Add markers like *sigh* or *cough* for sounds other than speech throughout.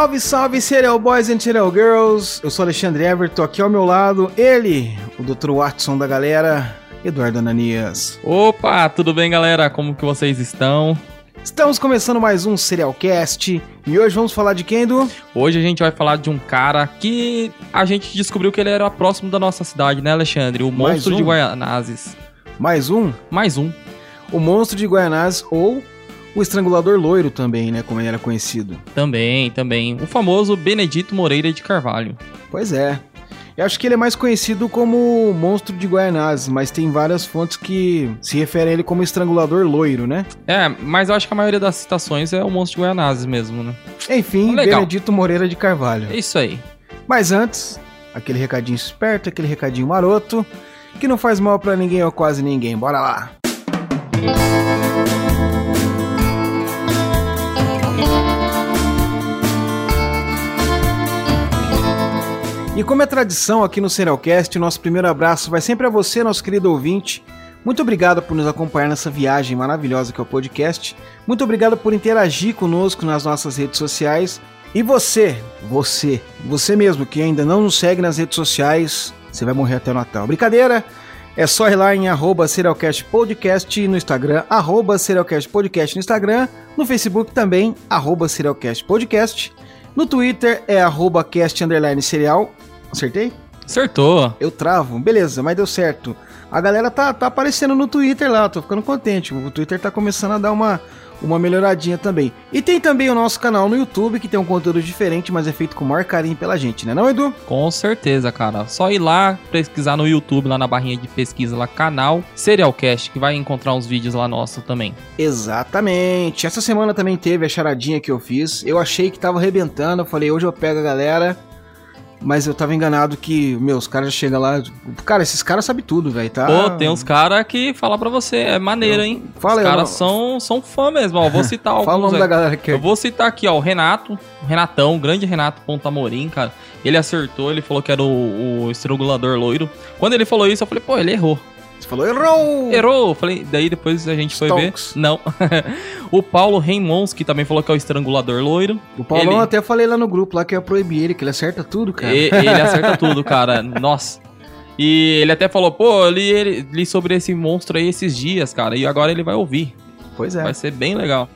Salve, salve, Serial Boys and Serial Girls! Eu sou Alexandre Everton, aqui ao meu lado, ele, o Dr. Watson da galera, Eduardo Ananias. Opa, tudo bem, galera? Como que vocês estão? Estamos começando mais um Serialcast e hoje vamos falar de quem, Edu? Hoje a gente vai falar de um cara que a gente descobriu que ele era próximo da nossa cidade, né, Alexandre? O Mais monstro um? de Guaianazes. Mais um, Mais um. o Monstro de Guaianazes ou o Estrangulador Loiro também, né, como ele era conhecido. Também, também. O famoso Benedito Moreira de Carvalho. Pois é. Eu acho que ele é mais conhecido como Monstro de Guaianazes, mas tem várias fontes que se referem a ele como Estrangulador Loiro, né? É, mas eu acho que a maioria das citações é o monstro de Guaianazes mesmo, né? Enfim, Legal. Benedito Moreira de Carvalho. É isso aí. Mas antes, aquele recadinho esperto, aquele recadinho maroto, que não faz mal pra ninguém ou quase ninguém. Bora lá! E como é tradição aqui no Serialcast, nosso primeiro abraço vai sempre a você, nosso querido ouvinte. Muito obrigado por nos acompanhar nessa viagem maravilhosa que é o podcast. Muito obrigado por interagir conosco nas nossas redes sociais. E você, você, você mesmo que ainda não nos segue nas redes sociais, você vai morrer até o Natal. Brincadeira? É só ir lá em arroba Serialcast Podcast no Instagram, arroba Serialcast Podcast no Instagram, no Facebook também, arroba Serialcast Podcast. No Twitter é arroba cast underline serial. Acertei? Acertou. Eu travo, beleza, mas deu certo. A galera tá, tá aparecendo no Twitter lá, tô ficando contente. O Twitter tá começando a dar uma, uma melhoradinha também. E tem também o nosso canal no YouTube, que tem um conteúdo diferente, mas é feito com o maior carinho pela gente, né não, Edu? Com certeza, cara. Só ir lá, pesquisar no YouTube, lá na barrinha de pesquisa, lá, canal Serialcast, que vai encontrar uns vídeos lá nossos também. Exatamente. Essa semana também teve a charadinha que eu fiz. Eu achei que tava arrebentando, eu falei, hoje eu pego a galera. Mas eu tava enganado que, meu, os caras chegam lá. Cara, esses caras sabem tudo, velho, tá? Pô, tem uns caras que falam pra você, é maneiro, hein? Fala Os aí, caras são, são fã mesmo, ó. Vou citar *laughs* alguns. Fala o nome aí. da galera que é. Eu vou citar aqui, ó, o Renato, o Renatão, o grande Renato Pontamorim, cara. Ele acertou, ele falou que era o, o estrangulador loiro. Quando ele falou isso, eu falei, pô, ele errou. Você falou, errou! Errou! Falei, daí depois a gente foi Stonks. ver. Não. *laughs* o Paulo Reimons, que também falou que é o estrangulador loiro. O Paulão Ele- até falei lá no grupo lá que eu ia proibir ele, que ele acerta tudo, cara. E- ele acerta *laughs* tudo, cara. Nossa. E ele até falou, pô, eu li, ele- li sobre esse monstro aí esses dias, cara. E agora ele vai ouvir. Pois é. Vai ser bem legal.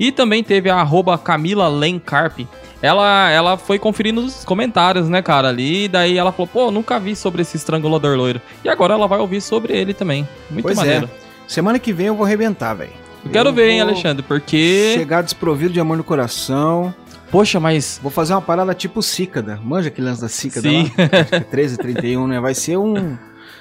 E também teve a arroba Camila Lencarp. Ela, ela foi conferindo os comentários, né, cara, ali. E daí ela falou, pô, nunca vi sobre esse estrangulador loiro. E agora ela vai ouvir sobre ele também. Muito Pois maneiro. é. Semana que vem eu vou arrebentar, velho. Eu quero Eu ver, hein, Alexandre, porque... Chegar desprovido de amor no coração. Poxa, mas... Vou fazer uma parada tipo cícada. Manja aquele lance da cícada Sim. lá? Acho que é 13, 31, né? Vai ser um...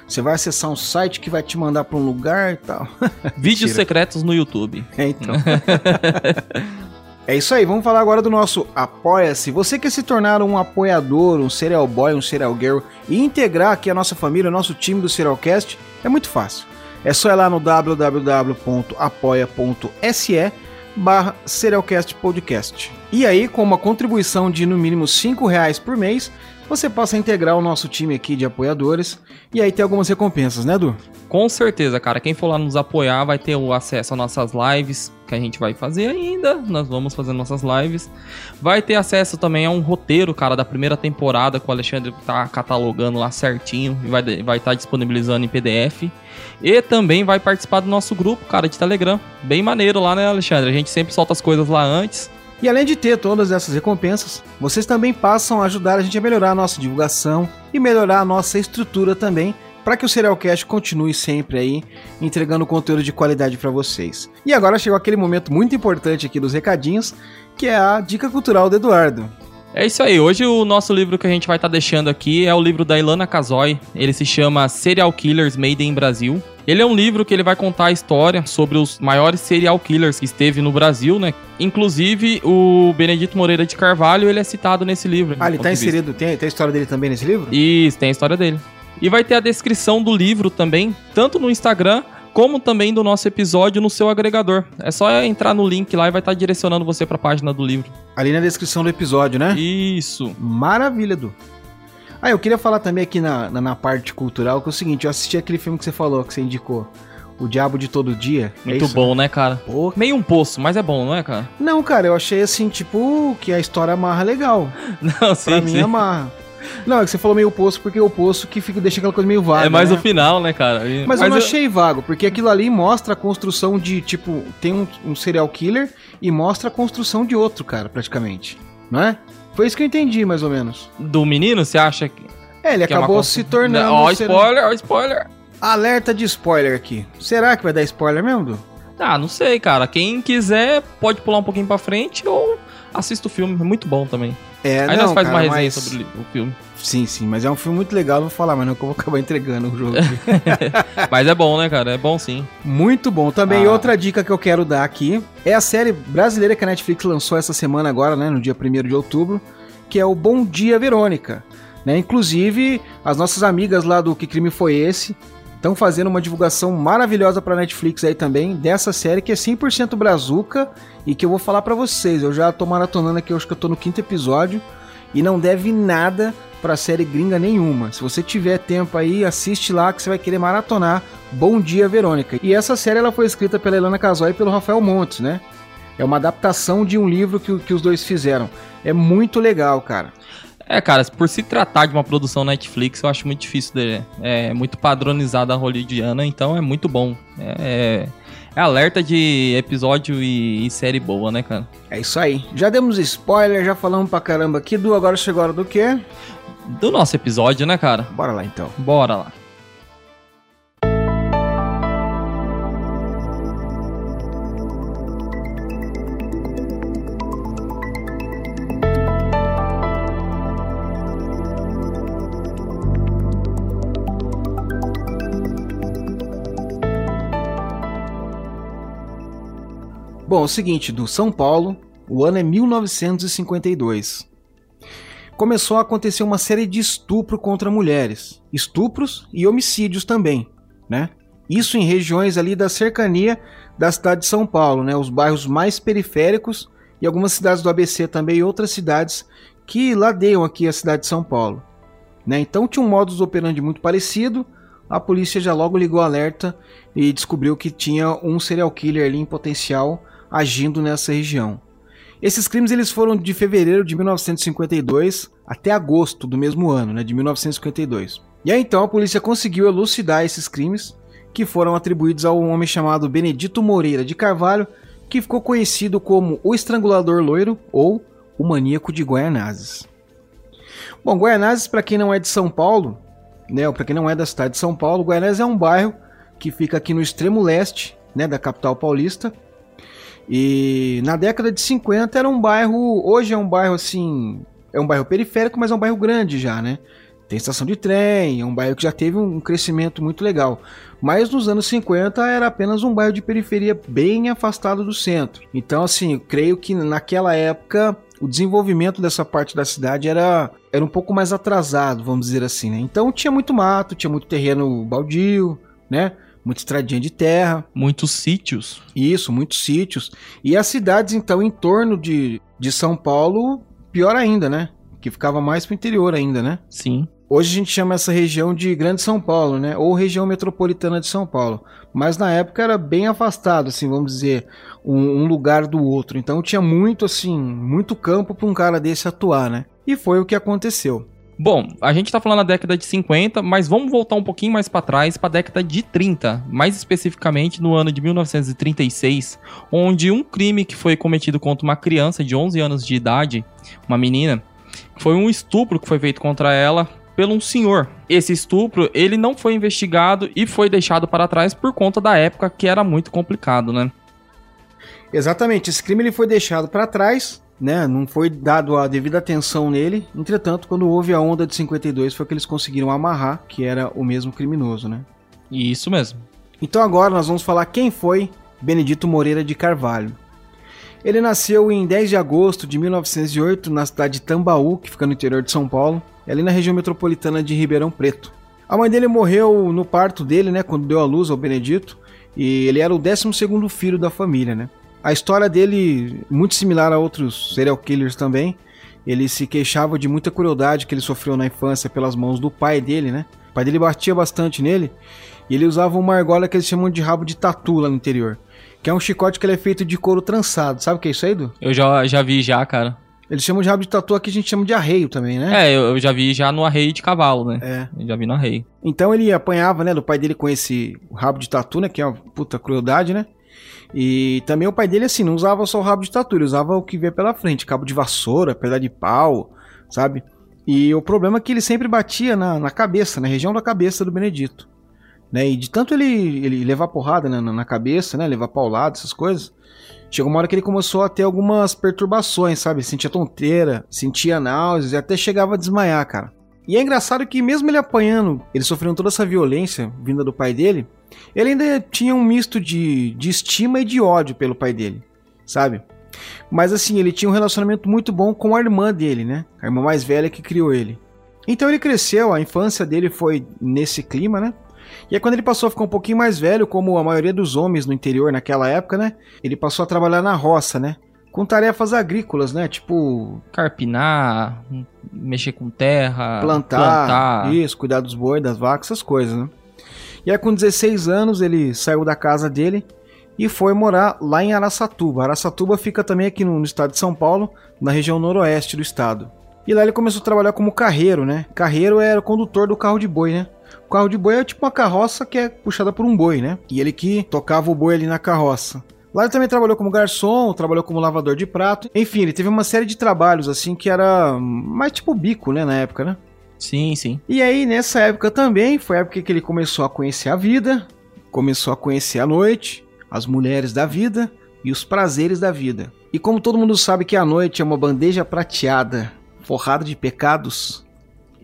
Você vai acessar um site que vai te mandar pra um lugar e tal. *laughs* Vídeos secretos no YouTube. É, então. *laughs* é isso aí, vamos falar agora do nosso Apoia-se. Você quer se tornar um apoiador, um serial boy, um serial girl e integrar aqui a nossa família, o nosso time do Serialcast, é muito fácil. É só ir lá no www.apoia.se barra Serialcast Podcast. E aí, com uma contribuição de no mínimo 5 reais por mês, você passa a integrar o nosso time aqui de apoiadores. E aí tem algumas recompensas, né, Edu? Com certeza, cara. Quem for lá nos apoiar vai ter o acesso às nossas lives que a gente vai fazer ainda. Nós vamos fazer nossas lives. Vai ter acesso também a um roteiro, cara, da primeira temporada que o Alexandre tá catalogando lá certinho e vai estar vai tá disponibilizando em PDF. E também vai participar do nosso grupo, cara, de Telegram. Bem maneiro lá, né, Alexandre? A gente sempre solta as coisas lá antes. E além de ter todas essas recompensas, vocês também passam a ajudar a gente a melhorar a nossa divulgação e melhorar a nossa estrutura também, para que o Serialcast continue sempre aí entregando conteúdo de qualidade para vocês. E agora chegou aquele momento muito importante aqui dos recadinhos, que é a dica cultural do Eduardo. É isso aí. Hoje o nosso livro que a gente vai estar deixando aqui é o livro da Ilana Casoy. Ele se chama Serial Killers Made in Brasil. Ele é um livro que ele vai contar a história sobre os maiores serial killers que esteve no Brasil, né? Inclusive o Benedito Moreira de Carvalho, ele é citado nesse livro. Ah, ele tá inserido, tem, tem a história dele também nesse livro? Isso, tem a história dele. E vai ter a descrição do livro também, tanto no Instagram como também do nosso episódio no seu agregador. É só entrar no link lá e vai estar direcionando você para a página do livro. Ali na descrição do episódio, né? Isso. Maravilha, Du. Ah, eu queria falar também aqui na, na, na parte cultural que é o seguinte, eu assisti aquele filme que você falou, que você indicou. O Diabo de Todo Dia. é Muito isso? bom, né, cara? Pô, Meio um poço, mas é bom, não é, cara? Não, cara, eu achei assim, tipo, que a história amarra legal. *laughs* Não, Pra sim, mim sim. amarra. Não, é que você falou meio poço porque o poço que fica, deixa aquela coisa meio vaga. É mais né? o final, né, cara? E- Mas, eu não achei vago, porque aquilo ali mostra a construção de, tipo, tem um, um serial killer e mostra a construção de outro, cara, praticamente. Não é? Foi isso que eu entendi, mais ou menos. Do menino, você acha que. É, ele que é acabou constru- se tornando. Ó, ser- spoiler, ó, spoiler. Alerta de spoiler aqui. Será que vai dar spoiler mesmo, Du? Ah, não sei, cara. Quem quiser pode pular um pouquinho pra frente ou assista o filme. É muito bom também. É, Aí nós faz cara, uma resenha mas- sobre o filme. Sim, sim, mas é um filme muito legal, não vou falar, mas não que eu vou acabar entregando o jogo. *laughs* Mas é bom, né, cara? É bom sim. Muito bom. Também Ah. outra dica que eu quero dar aqui é a série brasileira que a Netflix lançou essa semana agora, né, no dia 1 de outubro, que é o Bom Dia Verônica. Né? Inclusive, as nossas amigas lá do Que Crime Foi Esse estão fazendo uma divulgação maravilhosa pra Netflix aí também, dessa série que é 100% brazuca e que eu vou falar pra vocês. Eu já tô maratonando aqui, eu acho que eu tô no quinto episódio e não deve nada pra série gringa nenhuma. Se você tiver tempo aí, assiste lá que você vai querer maratonar Bom Dia Verônica. E essa série ela foi escrita pela Helena Casoy e pelo Rafael Montes, né? É uma adaptação de um livro que, que os dois fizeram. É muito legal, cara. É, cara, por se tratar de uma produção Netflix, eu acho muito difícil de. É muito padronizada a hollywoodiana, então é muito bom. É, é alerta de episódio e, e série boa, né, cara? É isso aí. Já demos spoiler, já falamos pra caramba aqui. Du, agora chegou a hora do quê? Do nosso episódio, né, cara? Bora lá então. Bora lá. Bom, é o seguinte, do São Paulo, o ano é 1952. Começou a acontecer uma série de estupro contra mulheres, estupros e homicídios também, né? Isso em regiões ali da cercania da cidade de São Paulo, né? Os bairros mais periféricos e algumas cidades do ABC também e outras cidades que ladeiam aqui a cidade de São Paulo, né? Então tinha um modus operandi muito parecido. A polícia já logo ligou alerta e descobriu que tinha um serial killer ali em potencial agindo nessa região. Esses crimes eles foram de fevereiro de 1952 até agosto do mesmo ano, né, de 1952. E aí então a polícia conseguiu elucidar esses crimes que foram atribuídos a um homem chamado Benedito Moreira de Carvalho, que ficou conhecido como o Estrangulador Loiro ou o Maníaco de Guaianazes. Bom, Guaianazes, para quem não é de São Paulo, né, para quem não é da cidade de São Paulo, Guaianazes é um bairro que fica aqui no extremo leste, né, da capital paulista. E na década de 50 era um bairro, hoje é um bairro assim, é um bairro periférico, mas é um bairro grande já, né? Tem estação de trem, é um bairro que já teve um crescimento muito legal. Mas nos anos 50 era apenas um bairro de periferia bem afastado do centro. Então, assim, creio que naquela época o desenvolvimento dessa parte da cidade era, era um pouco mais atrasado, vamos dizer assim, né? Então tinha muito mato, tinha muito terreno baldio, né? Muita estradinha de terra. Muitos sítios. Isso, muitos sítios. E as cidades, então, em torno de, de São Paulo, pior ainda, né? Que ficava mais pro interior ainda, né? Sim. Hoje a gente chama essa região de Grande São Paulo, né? Ou região metropolitana de São Paulo. Mas na época era bem afastado, assim, vamos dizer, um, um lugar do outro. Então tinha muito, assim, muito campo para um cara desse atuar, né? E foi o que aconteceu. Bom, a gente tá falando da década de 50, mas vamos voltar um pouquinho mais pra trás, pra década de 30, mais especificamente no ano de 1936, onde um crime que foi cometido contra uma criança de 11 anos de idade, uma menina, foi um estupro que foi feito contra ela pelo um senhor. Esse estupro, ele não foi investigado e foi deixado para trás por conta da época que era muito complicado, né? Exatamente, esse crime ele foi deixado para trás, né? Não foi dado a devida atenção nele. Entretanto, quando houve a onda de 52, foi que eles conseguiram amarrar que era o mesmo criminoso, né? Isso mesmo. Então agora nós vamos falar quem foi Benedito Moreira de Carvalho. Ele nasceu em 10 de agosto de 1908 na cidade de Tambaú, que fica no interior de São Paulo, ali na região metropolitana de Ribeirão Preto. A mãe dele morreu no parto dele, né, quando deu à luz ao Benedito, e ele era o 12º filho da família, né? A história dele muito similar a outros serial killers também. Ele se queixava de muita crueldade que ele sofreu na infância pelas mãos do pai dele, né? O pai dele batia bastante nele. E ele usava uma argola que eles chamam de rabo de tatu lá no interior. Que é um chicote que ele é feito de couro trançado. Sabe o que é isso aí, Edu? Eu já, já vi já, cara. Eles chamam de rabo de tatu, aqui a gente chama de arreio também, né? É, eu, eu já vi já no arreio de cavalo, né? É. Eu já vi no arreio. Então ele apanhava, né, do pai dele com esse rabo de tatu, né, que é uma puta crueldade, né? E também o pai dele, assim, não usava só o rabo de tatu, ele usava o que via pela frente, cabo de vassoura, pedra de pau, sabe? E o problema é que ele sempre batia na, na cabeça, na região da cabeça do Benedito. Né? E de tanto ele, ele levar porrada né, na, cabeça, né, levar paulado, essas coisas, chegou uma hora que ele começou a ter algumas perturbações, sabe? Sentia tonteira, sentia náuseas e até chegava a desmaiar, cara. E é engraçado que mesmo ele apanhando, ele sofrendo toda essa violência vinda do pai dele, ele ainda tinha um misto de, de estima e de ódio pelo pai dele, sabe? Mas assim, ele tinha um relacionamento muito bom com a irmã dele, né? A irmã mais velha que criou ele. Então ele cresceu, a infância dele foi nesse clima, né? E aí quando ele passou a ficar um pouquinho mais velho, como a maioria dos homens no interior naquela época, né? Ele passou a trabalhar na roça, né? Com tarefas agrícolas, né? Tipo. Carpinar, mexer com terra, plantar, plantar. isso, cuidar dos bois, das vacas, essas coisas, né? E aí com 16 anos ele saiu da casa dele e foi morar lá em Araçatuba. Araçatuba fica também aqui no, no estado de São Paulo, na região noroeste do estado. E lá ele começou a trabalhar como carreiro, né? Carreiro era o condutor do carro de boi, né? O carro de boi é tipo uma carroça que é puxada por um boi, né? E ele que tocava o boi ali na carroça. Lá ele também trabalhou como garçom, trabalhou como lavador de prato. Enfim, ele teve uma série de trabalhos assim que era mais tipo bico, né, na época, né? Sim, sim. E aí nessa época também foi a época que ele começou a conhecer a vida, começou a conhecer a noite, as mulheres da vida e os prazeres da vida. E como todo mundo sabe que a noite é uma bandeja prateada, forrada de pecados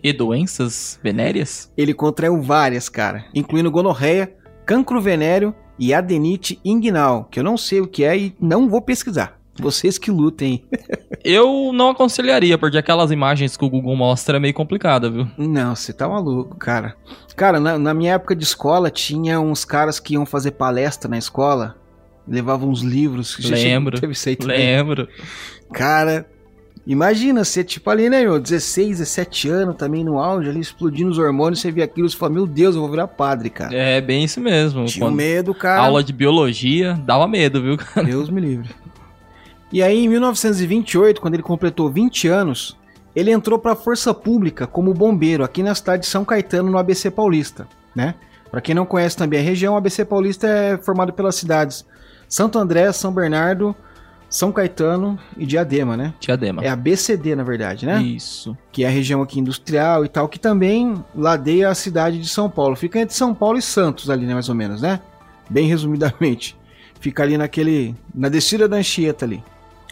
e doenças venéreas, ele contraiu várias, cara, incluindo gonorreia, cancro venéreo e adenite inguinal, que eu não sei o que é e não vou pesquisar. Vocês que lutem. eu não aconselharia, porque aquelas imagens que o Google mostra é meio complicada, viu? Não, você tá maluco, cara. Cara, na, na, minha época de escola, tinha uns caras que iam fazer palestra na escola, levavam uns livros. Lembro. *laughs* Teve isso aí Lembro. Cara, imagina você, tipo ali, né, meu, 16, 17 anos também no auge, ali explodindo os hormônios, você via aquilo e fala, meu Deus, eu vou virar padre, cara. É, bem isso mesmo. Tinha Quando... medo, cara. Aula de biologia, dava medo, viu, cara? Deus me livre. E aí, em 1928, quando ele completou 20 anos, ele entrou para a Força Pública como bombeiro aqui na cidade de São Caetano, no ABC Paulista, né? Para quem não conhece também a região, o ABC Paulista é formado pelas cidades Santo André, São Bernardo, São Caetano e Diadema, né? Diadema. É a BCD, na verdade, né? Isso. Que é a região aqui industrial e tal, que também ladeia a cidade de São Paulo. Fica entre São Paulo e Santos ali, né, mais ou menos, né? Bem resumidamente. *laughs* Fica ali naquele... na descida da Anchieta ali.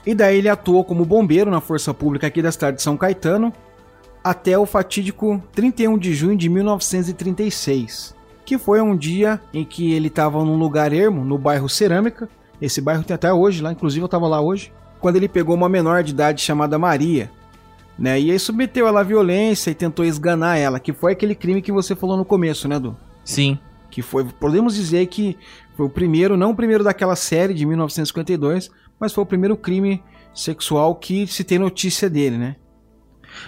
E daí ele atuou como bombeiro na força pública aqui da cidade de São Caetano até o fatídico 31 de junho de 1936, que foi um dia em que ele estava num lugar ermo, no bairro Cerâmica. Esse bairro tem até hoje lá, inclusive eu estava lá hoje, quando ele pegou uma menor de idade chamada Maria, né? E aí submeteu ela à violência e tentou esganar ela, que foi aquele crime que você falou no começo, né, Du? Sim. Que foi, podemos dizer que foi o primeiro, não o primeiro daquela série de 1952, mas foi o primeiro crime sexual que se tem notícia dele, né?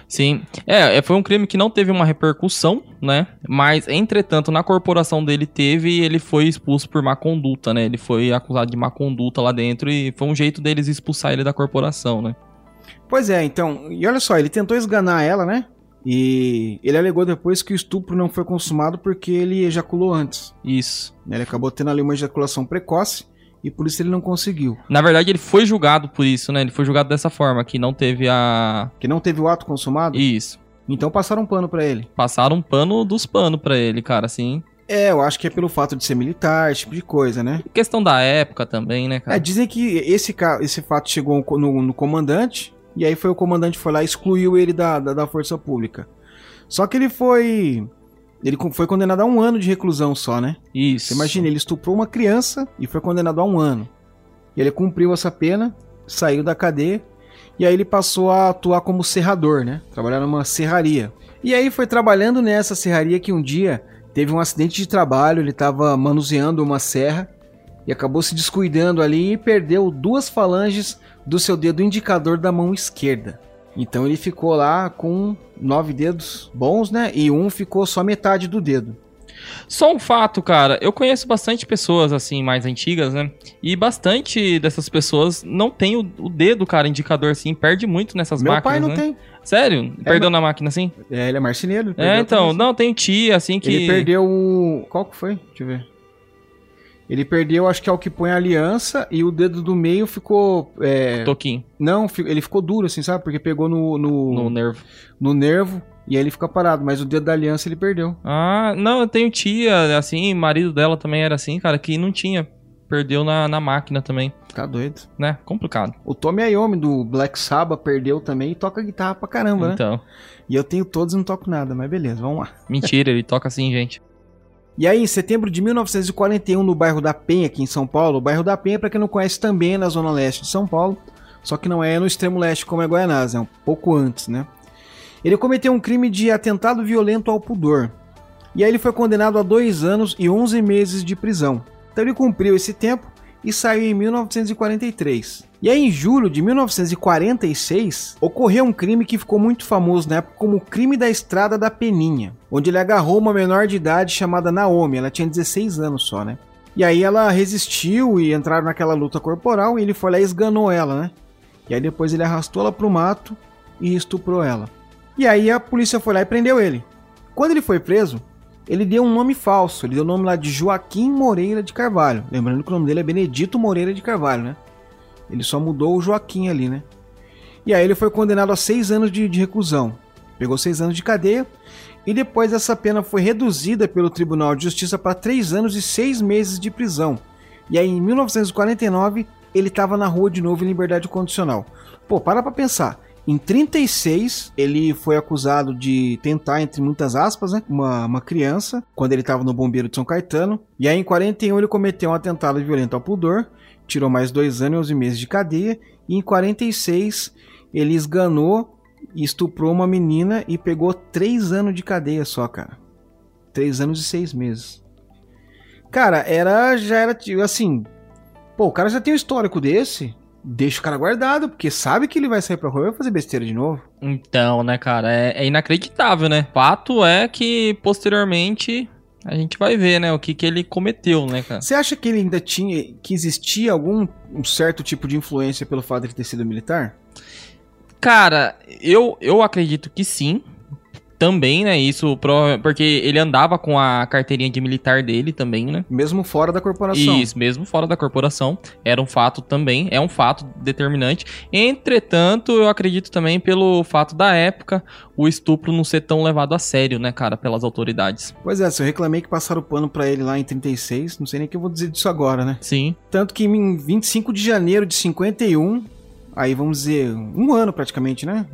Sim, é, é, foi um crime que não teve uma repercussão, né? Mas, entretanto, na corporação dele teve e ele foi expulso por má conduta, né? Ele foi acusado de má conduta lá dentro e foi um jeito deles expulsar ele da corporação, né? Pois é, então, e olha só, ele tentou esganar ela, né? E ele alegou depois que o estupro não foi consumado porque ele ejaculou antes. Isso. Ele acabou tendo ali uma ejaculação precoce e por isso ele não conseguiu. Na verdade, ele foi julgado por isso, né? Ele foi julgado dessa forma, que não teve a. Que não teve o ato consumado? Isso. Então passaram um pano para ele. Passaram um pano dos panos para ele, cara, assim. É, eu acho que é pelo fato de ser militar, esse tipo de coisa, né? questão da época também, né, cara? É, dizem que esse, esse fato chegou no, no comandante, e aí foi o comandante foi lá e excluiu ele da, da, da força pública. Só que ele foi ele foi condenado a um ano de reclusão só, né? Isso. Você imagina, ele estuprou uma criança e foi condenado a um ano. E ele cumpriu essa pena, saiu da cadeia e aí ele passou a atuar como serrador, né? Trabalhar numa serraria. E aí foi trabalhando nessa serraria que um dia teve um acidente de trabalho, ele estava manuseando uma serra e acabou se descuidando ali e perdeu duas falanges do seu dedo indicador da mão esquerda. Então ele ficou lá com nove dedos bons, né? E um ficou só metade do dedo. Só um fato, cara, eu conheço bastante pessoas assim mais antigas, né? E bastante dessas pessoas não tem o, o dedo, cara, indicador assim, perde muito nessas Meu máquinas, pai não né? tem. Sério? Perdeu na máquina assim? É, ele é marceneiro. ele É, então, não, tem tia assim que Ele perdeu o. Qual que foi? Deixa eu ver. Ele perdeu, acho que é o que põe a aliança, e o dedo do meio ficou. é, toquinho Não, ele ficou duro, assim, sabe? Porque pegou no, no, no no... nervo. nervo e aí ele fica parado. Mas o dedo da aliança ele perdeu. Ah, não, eu tenho tia, assim, marido dela também era assim, cara, que não tinha. Perdeu na, na máquina também, Tá doido. né? Complicado. O Tommy Iommi do Black Sabbath perdeu também e toca guitarra pra caramba, né? Então, E eu tenho todos e não toco nada, mas beleza, vamos lá. mentira, ele toca assim, gente. E aí, em setembro de 1941, no bairro da Penha, aqui em São Paulo, o bairro da Penha, pra quem não conhece, também é na zona leste de São Paulo, só que não é no extremo leste como é Guaianazes, é um pouco antes, né? Ele cometeu um crime de atentado violento ao pudor. E aí ele foi condenado a dois anos e 11 meses de prisão. Então ele cumpriu esse tempo e saiu em 1943. E aí, em julho de 1946, ocorreu um crime que ficou muito famoso na época como o crime da Estrada da Peninha, onde ele agarrou uma menor de idade chamada Naomi, ela tinha 16 anos só, né? E aí ela resistiu e entraram naquela luta corporal e ele foi lá e esganou ela, né? E aí depois ele arrastou ela pro mato e estuprou ela. E aí a polícia foi lá e prendeu ele. Quando ele foi preso, ele deu um nome falso. Ele deu o nome lá de Joaquim Moreira de Carvalho. Lembrando que o nome dele é Benedito Moreira de Carvalho, né? Ele só mudou o Joaquim ali, né? E aí ele foi condenado a seis anos de, de reclusão. Pegou seis anos de cadeia. E depois essa pena foi reduzida pelo Tribunal de Justiça para três anos e seis meses de prisão. E aí em 1949 ele estava na rua de novo em liberdade condicional. Pô, para pra pensar. Em 36, ele foi acusado de tentar, entre muitas aspas, né, uma, uma criança, quando ele estava no bombeiro de São Caetano. E aí, em 41, ele cometeu um atentado violento ao pudor, tirou mais dois anos e 11 meses de cadeia. E em 46, ele esganou e estuprou uma menina e pegou três anos de cadeia só, cara. Três anos e seis meses. Cara, era. Já era tipo, assim. Pô, o cara já tem um histórico desse. Deixa o cara guardado, porque sabe que ele vai sair pra rua e vai fazer besteira de novo. Então, né, cara, é, é inacreditável, né? Fato é que posteriormente a gente vai ver, né, o que, que ele cometeu, né, cara? Você acha que ele ainda tinha. que existia algum um certo tipo de influência pelo fato de ele ter sido militar? Cara, eu, eu acredito que sim. Também, né? Isso porque ele andava com a carteirinha de militar dele também, né? Mesmo fora da corporação. Isso, mesmo fora da corporação. Era um fato também, é um fato determinante. Entretanto, eu acredito também pelo fato da época, o estupro não ser tão levado a sério, né, cara, pelas autoridades. Pois é, se eu reclamei que passaram o pano pra ele lá em 36, não sei nem o que eu vou dizer disso agora, né? Sim. Tanto que em 25 de janeiro de 51, aí vamos dizer, um ano praticamente, né?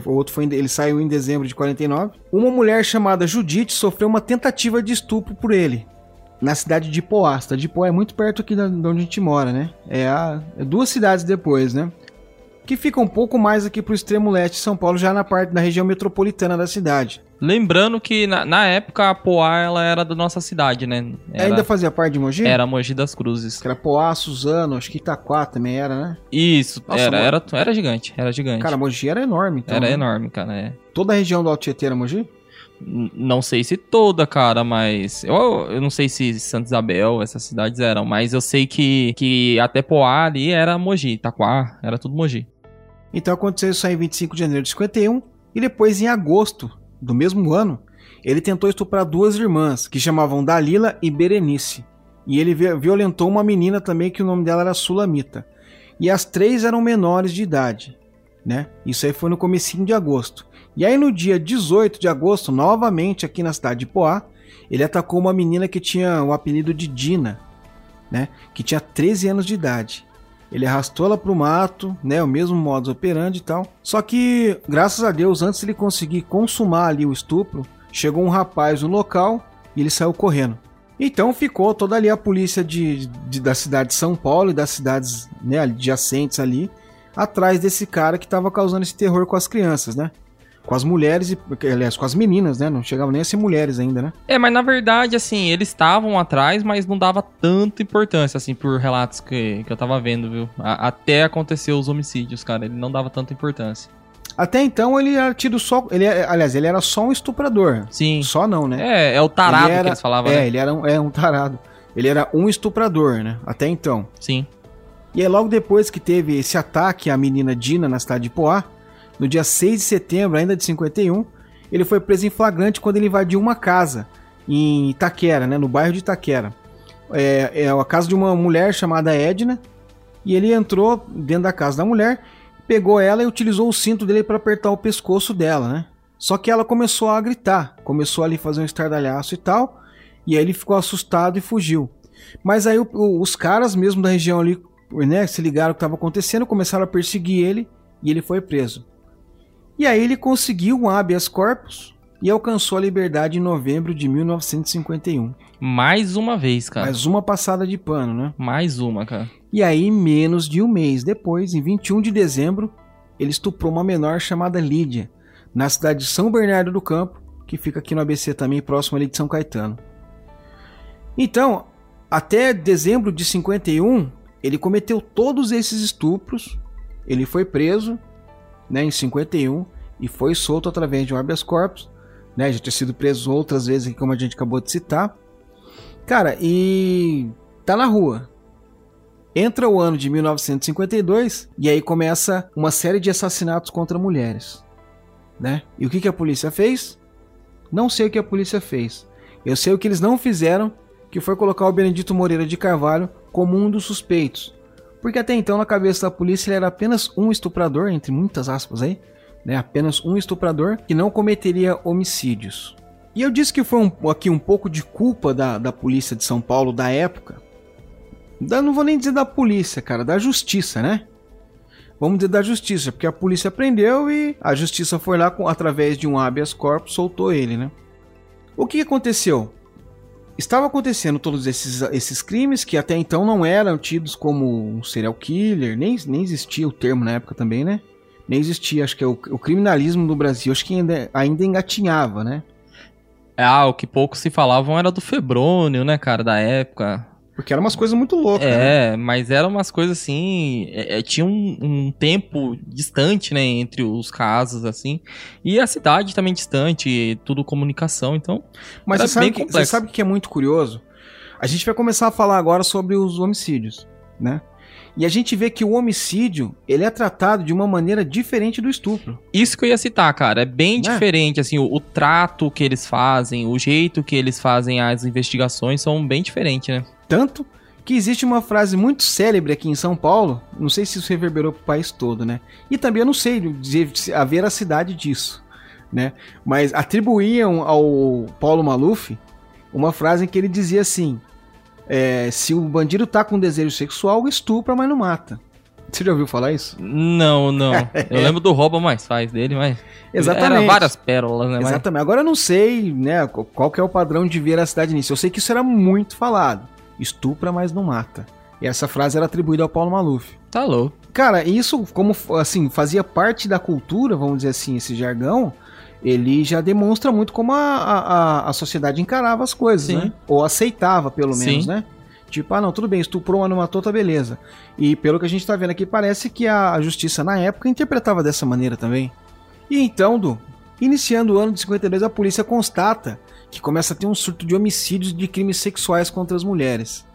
Porque o outro foi ele saiu em dezembro de 49. Uma mulher chamada Judite sofreu uma tentativa de estupro por ele. Na cidade de Ipoá. A cidade de Ipoá é muito perto aqui de onde a gente mora, né? É, a- é duas cidades depois, né? Que fica um pouco mais aqui pro extremo leste de São Paulo, já na parte da região metropolitana da cidade. Lembrando que na, na época a Poá ela era da nossa cidade, né? Era, Ainda fazia parte de Mogi? era Mogi das Cruzes. Que era Poá, Suzano, acho que Itaquá também era, né? Isso, Nossa, era, mano. era, era gigante, era gigante. Cara, Mogi era enorme, então. era né? enorme, cara. é. Toda a região do Alto Tietê era Mogi? N- Não sei se toda, cara, mas. Eu, eu não sei se Santa Isabel, essas cidades eram, mas eu sei que, que até Poá ali era Mogi, Itaquá, era tudo Mogi. Então aconteceu isso aí em 25 de janeiro de 51 e depois em agosto do mesmo ano, ele tentou estuprar duas irmãs que chamavam Dalila e Berenice. E ele vi- violentou uma menina também que o nome dela era Sulamita. E as três eram menores de idade, né? Isso aí foi no comecinho de agosto. E aí no dia 18 de agosto, novamente aqui na cidade de Poá, ele atacou uma menina que tinha o apelido de Dina, né? Que tinha 13 anos de idade. Ele arrastou ela pro mato, né? O mesmo modus operandi e tal. Só que, graças a Deus, antes de ele conseguir consumar ali o estupro, chegou um rapaz no local e ele saiu correndo. Então ficou toda ali a polícia de, de- da cidade de São Paulo e das cidades né, adjacentes ali, atrás desse cara que estava causando esse terror com as crianças, né? Com as mulheres e, aliás, com as meninas, né? Não chegavam nem a ser mulheres ainda, né? É, mas na verdade, assim, eles estavam atrás, mas não dava tanta importância, assim, por relatos que, que eu tava vendo, viu? A- até acontecer os homicídios, cara, ele não dava tanta importância. Até então ele era tido só. Ele, é- aliás, ele era só um estuprador. Sim. Só não, né? É, é o tarado Ele era- que eles falavam, É, né? ele era um, é um tarado. Ele era um estuprador, né? Até então. Sim. E aí, logo depois que teve esse ataque à menina Dina na cidade de Poá, no dia 6 de setembro, ainda de 51, ele foi preso em flagrante quando ele invadiu uma casa em Itaquera, né? No bairro de Itaquera. É, é a casa de uma mulher chamada Edna. E ele entrou dentro da casa da mulher, pegou ela e utilizou o cinto dele para apertar o pescoço dela, né? Só que ela começou a gritar, começou ali a fazer um estardalhaço e tal, e aí ele ficou assustado e fugiu. Mas aí o- o- os caras mesmo da região ali, né, se ligaram o que estava acontecendo, começaram a perseguir ele e ele foi preso. E aí ele conseguiu um habeas corpus e alcançou a liberdade em novembro de 1951. Mais uma vez, cara. Mais uma passada de pano, né? Mais uma, cara. E aí, menos de um mês depois, em 21 de dezembro, ele estuprou uma menor chamada Lídia, na cidade de São Bernardo do Campo, que fica aqui no ABC também, próximo ali de São Caetano. Então, até dezembro de 51, ele cometeu todos esses estupros, ele foi preso, né, em 51, e foi solto através de um habeas corpus, né, já tinha sido preso outras vezes, como a gente acabou de citar. Cara, e tá na rua, Entra o ano de 1952 e aí começa uma série de assassinatos contra mulheres, né? E o que, que a polícia fez? Não sei o que a polícia fez. Eu sei o que eles não fizeram, que foi colocar o Benedito Moreira de Carvalho como um dos suspeitos. Porque até então na cabeça da polícia ele era apenas um estuprador, entre muitas aspas aí, né? Apenas um estuprador que não cometeria homicídios. E eu disse que foi um- aqui um pouco de culpa da, da polícia de São Paulo da época, da, não vou nem dizer da polícia, cara, da justiça, né? Vamos dizer da justiça, porque a polícia prendeu e a justiça foi lá com, através de um habeas corpus soltou ele, né? O que aconteceu? Estava acontecendo todos esses, esses crimes que até então não eram tidos como um serial killer, nem, nem existia o termo na época também, né? Nem existia, acho que é o, o criminalismo no Brasil, acho que ainda, ainda engatinhava, né? Ah, o que pouco se falavam era do Febrônio, né, cara, da época. Porque eram umas coisas muito loucas, né? É, mas eram umas coisas assim. é, é, tinha um, um tempo distante, né, entre os casos, assim. E a cidade também distante, tudo comunicação, então. Mas você sabe, que, você sabe que é muito curioso? A gente vai começar a falar agora sobre os homicídios, né? E a gente vê que o homicídio, ele é tratado de uma maneira diferente do estupro. Isso que eu ia citar, cara. É bem Né? diferente, assim, o, o trato que eles fazem, o jeito que eles fazem as investigações são bem diferentes, né? Tanto que existe uma frase muito célebre aqui em São Paulo, não sei se isso reverberou pro país todo, né? E também eu não sei dizer a veracidade disso, né? Mas atribuíam ao Paulo Maluf uma frase em que ele dizia assim: é, se o bandido tá com desejo sexual, estupra, mas não mata. Você já ouviu falar isso? Não, não. *laughs* Eu lembro do Rouba Mais Faz dele, mas. Exatamente. Era várias pérolas, né? mas- Exatamente. Agora eu não sei, né, qual qual que é o padrão de veracidade nisso. Eu sei que isso era muito falado. Estupra, mas não mata. E essa frase era atribuída ao Paulo Maluf. Tá louco. Cara, isso, como assim, fazia parte da cultura, vamos dizer assim, esse jargão, ele já demonstra muito como a, a, a- sociedade encarava as coisas, Sim. né? Ou aceitava, pelo Sim. menos, né? Tipo, ah, não, tudo bem, estuprou, mas não matou, tá beleza. E pelo que a gente tá vendo aqui, parece que a, justiça na época interpretava dessa maneira também. E então, Du, iniciando o ano de 52, a polícia constata que começa a ter um surto de homicídios e de crimes sexuais contra as mulheres,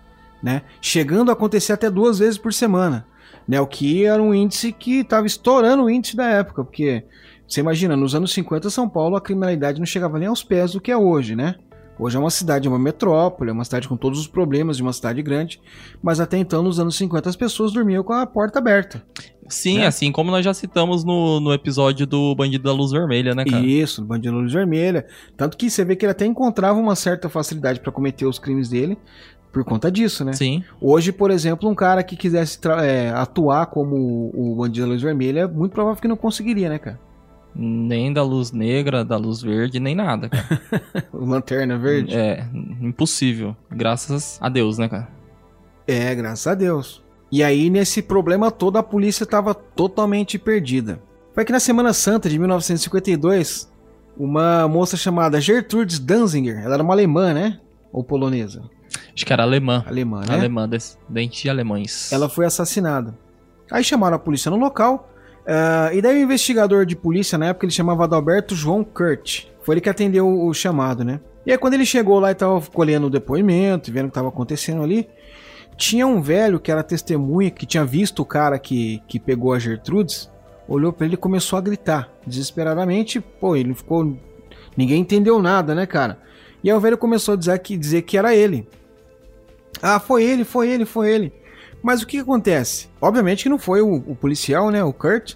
né? Chegando a acontecer até duas vezes por semana, né? O que era um índice que estava estourando o índice da época, porque você imagina, nos anos 50 São Paulo a criminalidade não chegava nem aos pés do que é hoje, né? Hoje é uma cidade, é uma metrópole, é uma cidade com todos os problemas de uma cidade grande, mas até então, nos anos 50, as pessoas dormiam com a porta aberta. Sim, Né? assim como nós já citamos no, no episódio do Bandido da Luz Vermelha, né, cara? Isso, bandido luz vermelha. Tanto que você vê que ele até encontrava uma certa facilidade para cometer os crimes dele por conta disso, né? Sim. Hoje, por exemplo, um cara que quisesse é, atuar como o o bandido da luz vermelha, é muito provável que não conseguiria, né, cara? Nem da luz negra, da luz verde, nem nada, cara. *laughs* Lanterna Verde. É, impossível. Graças a Deus, né, cara? É, graças a Deus. E aí, nesse problema todo, a polícia estava totalmente perdida. Foi que na Semana Santa de 1952, uma moça chamada Gertrudes Danzinger, ela era uma alemã, né? Ou polonesa? Acho que era alemã. Alemã, né? Alemã, descendente de alemães. Ela foi assassinada. Aí chamaram a polícia no local. Uh, e daí o investigador de polícia na época ele chamava Adalberto João Kurt. Foi ele que atendeu o chamado, né? E aí quando ele chegou lá e tava colhendo o depoimento, vendo o que tava acontecendo ali, tinha um velho que era testemunha, que tinha visto o cara que, que pegou a Gertrudes, olhou para ele e começou a gritar desesperadamente. Pô, ele ficou. Ninguém entendeu nada, né, cara? E aí o velho começou a dizer que, dizer que era ele. Ah, foi ele, foi ele, foi ele. Mas o que, acontece? Obviamente que não foi o, o, policial, né, o Kurt,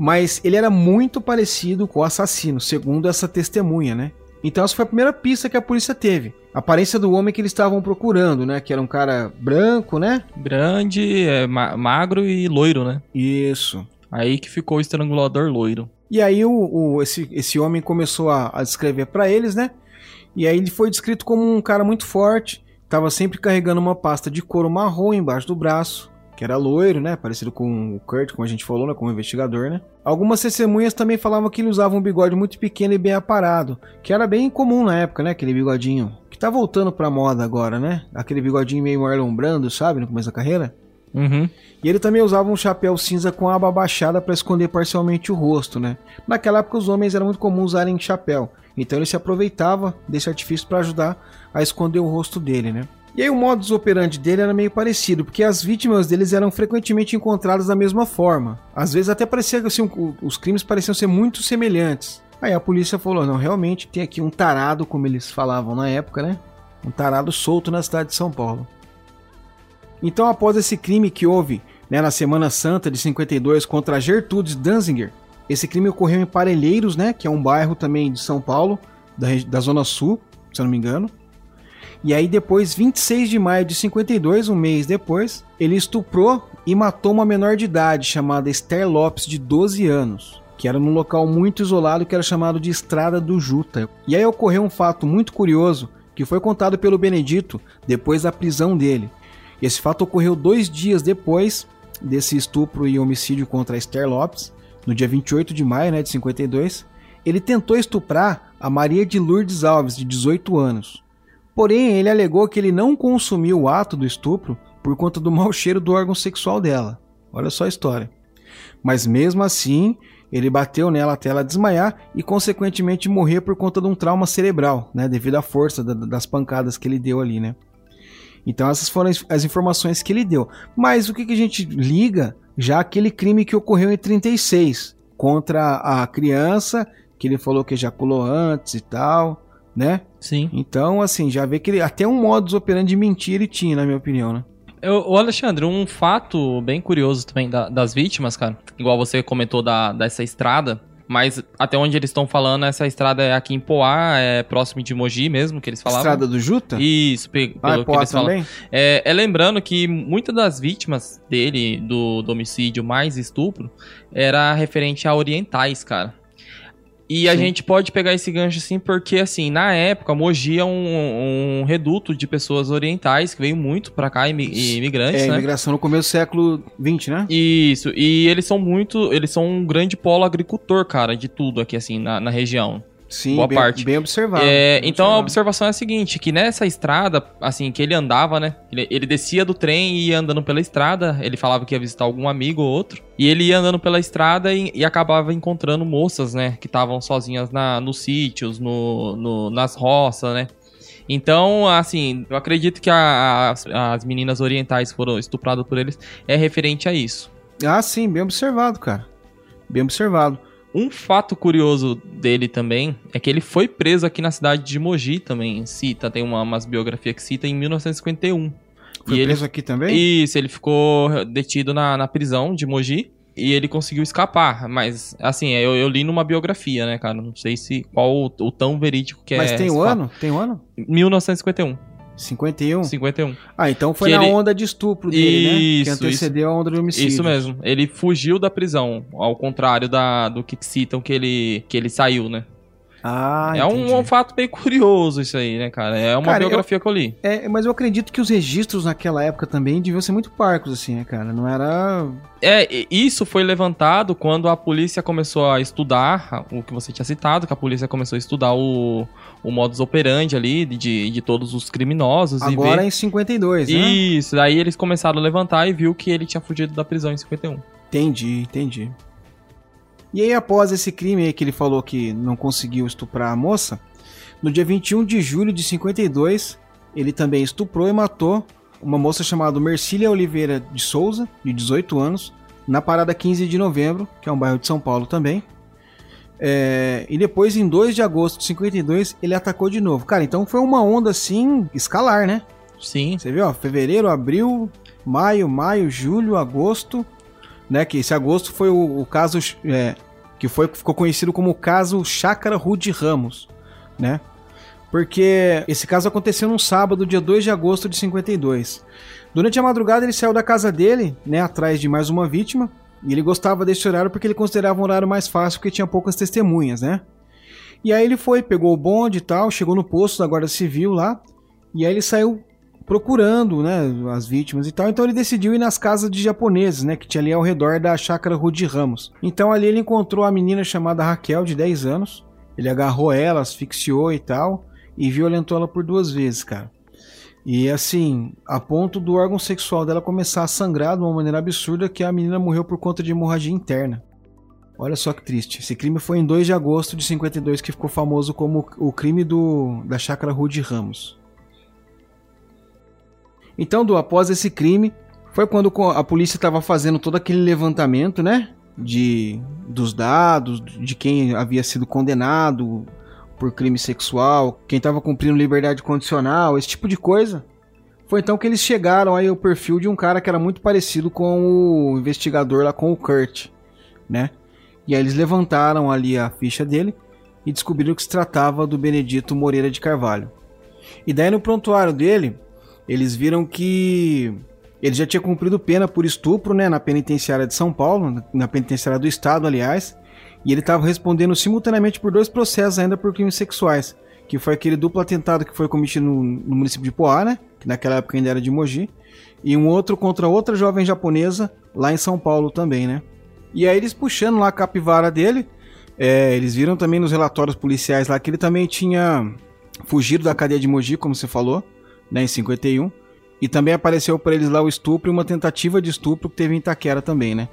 mas ele era muito parecido com o assassino, segundo essa testemunha, né? Então essa foi a primeira pista que a polícia teve. A aparência do homem que eles estavam procurando, né? Que era um cara branco, né? Grande, é, ma magro e loiro, né? Isso. Aí que ficou o estrangulador loiro. E aí o, o esse, esse homem começou a, a descrever para eles, né? E aí ele foi descrito como um cara muito forte, estava sempre carregando uma pasta de couro marrom embaixo do braço, que era loiro, né? Parecido com o Kurt, como a gente falou, né? Como investigador, né? Algumas testemunhas também falavam que ele usava um bigode muito pequeno e bem aparado, que era bem comum na época, né? Aquele bigodinho que tá voltando pra moda agora, né? Aquele bigodinho meio Marlon Brando, sabe? No começo da carreira. Uhum. E ele também usava um chapéu cinza com a aba baixada para esconder parcialmente o rosto, né? Naquela época os homens era muito comum usarem chapéu, então ele se aproveitava desse artifício para ajudar a esconder o rosto dele, né? E aí o modus operandi dele era meio parecido, porque as vítimas deles eram frequentemente encontradas da mesma forma. Às vezes até parecia que assim, os crimes pareciam ser muito semelhantes. Aí a polícia falou: não, realmente tem aqui um tarado, como eles falavam na época, né? Um tarado solto na cidade de São Paulo. Então, após esse crime que houve né, na Semana Santa de 52 contra Gertrudes Danziger, esse crime ocorreu em Parelheiros, né, que é um bairro também de São Paulo, da, da Zona Sul, se eu não me engano. E aí depois, 26 de maio de 52, um mês depois, ele estuprou e matou uma menor de idade chamada Esther Lopes, de 12 anos, que era num local muito isolado que era chamado de Estrada do Juta. E aí ocorreu um fato muito curioso que foi contado pelo Benedito depois da prisão dele. Esse fato ocorreu dois dias depois desse estupro e homicídio contra Esther Lopes, no dia 28 de maio né, de 52. Ele tentou estuprar a Maria de Lourdes Alves, de 18 anos. Porém, ele alegou que ele não consumiu o ato do estupro por conta do mau cheiro do órgão sexual dela. Olha só a história. Mas mesmo assim, ele bateu nela até ela desmaiar e, consequentemente, morrer por conta de um trauma cerebral, né, devido à força das pancadas que ele deu ali, né. Então essas foram as informações que ele deu. Mas o que, que a gente liga já aquele crime que ocorreu em 36 contra a criança, que ele falou que ejaculou antes e tal, né? Sim. Então, assim, já vê que ele até um modus operandi de mentir ele tinha, na minha opinião, né? O Alexandre, um fato bem curioso também da, das vítimas, cara, igual você comentou da, dessa estrada, mas até onde eles estão falando, essa estrada é aqui em Poá, é próximo de Mogi mesmo, que eles falavam. Estrada do Juta? Isso, pelo ah, é que eles também? falam. É, é, lembrando que muitas das vítimas dele, do, do homicídio mais estupro, era referente a orientais, cara. E a gente pode pegar esse gancho assim, porque assim, na época, Mogi é um, um reduto de pessoas orientais que veio muito pra cá, imigrantes, é, né? imigração no começo do século XX, né? Isso, e eles são muito, eles são um grande polo agricultor, cara, de tudo aqui, assim, na, na região. Sim, boa bem, parte. bem observado. É, bem então observado. a observação é a seguinte, que nessa estrada, assim, que ele andava, né? Ele, ele, descia do trem e ia andando pela estrada. Ele falava que ia visitar algum amigo ou outro. E ele ia andando pela estrada e, e acabava encontrando moças, né? Que estavam sozinhas na, nos sítios, no, no, nas roças, né? Então, assim, eu acredito que a, as, as meninas orientais foram estupradas por eles é referente a isso. Ah, sim, bem observado, cara. Bem observado. Um fato curioso dele também é que ele foi preso aqui na cidade de Mogi também. Cita, tem uma, umas biografias que cita em 1951. Foi e preso ele, aqui também? Isso, ele ficou detido na, na prisão de Mogi e ele conseguiu escapar. Mas, assim, eu, eu li numa biografia, né, cara? Não sei se qual o, o tão verídico que Mas é. tem esse o ano? Tem o ano? 1951. 51? 51. Ah, então foi Que na ele- onda de estupro dele, né? Que Isso, antecedeu a onda de homicídio. Isso mesmo. Ele fugiu da prisão, ao contrário da, do que citam que ele, que ele saiu, né? Ah, é um, um fato bem curioso isso aí, né, cara? É uma Cara, eu- biografia que eu li. É, mas eu acredito que os registros naquela época também deviam ser muito parcos, assim, né, cara? Não era. É, isso foi levantado quando a polícia começou a estudar o que você tinha citado, que a polícia começou a estudar o, o modus operandi ali de, de todos os criminosos Agora e ver... em 52, né? Isso, daí eles começaram a levantar e viu que ele tinha fugido da prisão em 51. Entendi, entendi. E aí, após esse crime aí que ele falou que não conseguiu estuprar a moça, no dia 21 de julho de 52, ele também estuprou e matou uma moça chamada Mercília Oliveira de Souza, de 18 anos, na parada 15 de novembro, que é um bairro de São Paulo também. É, e depois, em 2 de agosto de 52, ele atacou de novo. Cara, então foi uma onda assim, escalar, né? Sim. Você viu, ó, fevereiro, abril, maio, maio, julho, agosto, né? Que esse agosto foi o, o caso é, que foi, ficou conhecido como o caso Chácara Rude Ramos, né? Porque esse caso aconteceu num sábado, dia 2 de agosto de 52. Durante a madrugada ele saiu da casa dele, né, atrás de mais uma vítima, e ele gostava desse horário porque ele considerava um horário mais fácil porque tinha poucas testemunhas, né? E aí ele foi, pegou o bonde e tal, chegou no posto da Guarda Civil lá, e aí ele saiu procurando, né, as vítimas e tal. Então ele decidiu ir nas casas de japoneses, né, que tinha ali ao redor da chácara Rude Ramos. Então ali ele encontrou a menina chamada Raquel, de 10 anos. Ele agarrou ela, asfixiou e tal, e violentou ela por duas vezes, cara. E assim, a ponto do órgão sexual dela começar a sangrar de uma maneira absurda que a menina morreu por conta de hemorragia interna. Olha só que triste. Esse crime foi em 2 de agosto de 52 que ficou famoso como o crime do, da chácara Rude Ramos. Então, do, após esse crime, foi quando a polícia estava fazendo todo aquele levantamento, né? De, dos dados, de quem havia sido condenado por crime sexual, quem estava cumprindo liberdade condicional, esse tipo de coisa. Foi então que eles chegaram aí ao perfil de um cara que era muito parecido com o investigador lá com o Kurt, né? E aí eles levantaram ali a ficha dele e descobriram que se tratava do Benedito Moreira de Carvalho. E daí no prontuário dele, eles viram que ele já tinha cumprido pena por estupro, né, na penitenciária de São Paulo, na penitenciária do estado, aliás, e ele estava respondendo simultaneamente por dois processos ainda por crimes sexuais, que foi aquele duplo atentado que foi cometido no, no município de Poá, né, que naquela época ainda era de Mogi, e um outro contra outra jovem japonesa lá em São Paulo também, né. E aí eles puxando lá a capivara dele, é, eles viram também nos relatórios policiais lá que ele também tinha fugido da cadeia de Mogi, como você falou, né, em 51. E também apareceu para eles lá o estupro e uma tentativa de estupro que teve em Itaquera também, né?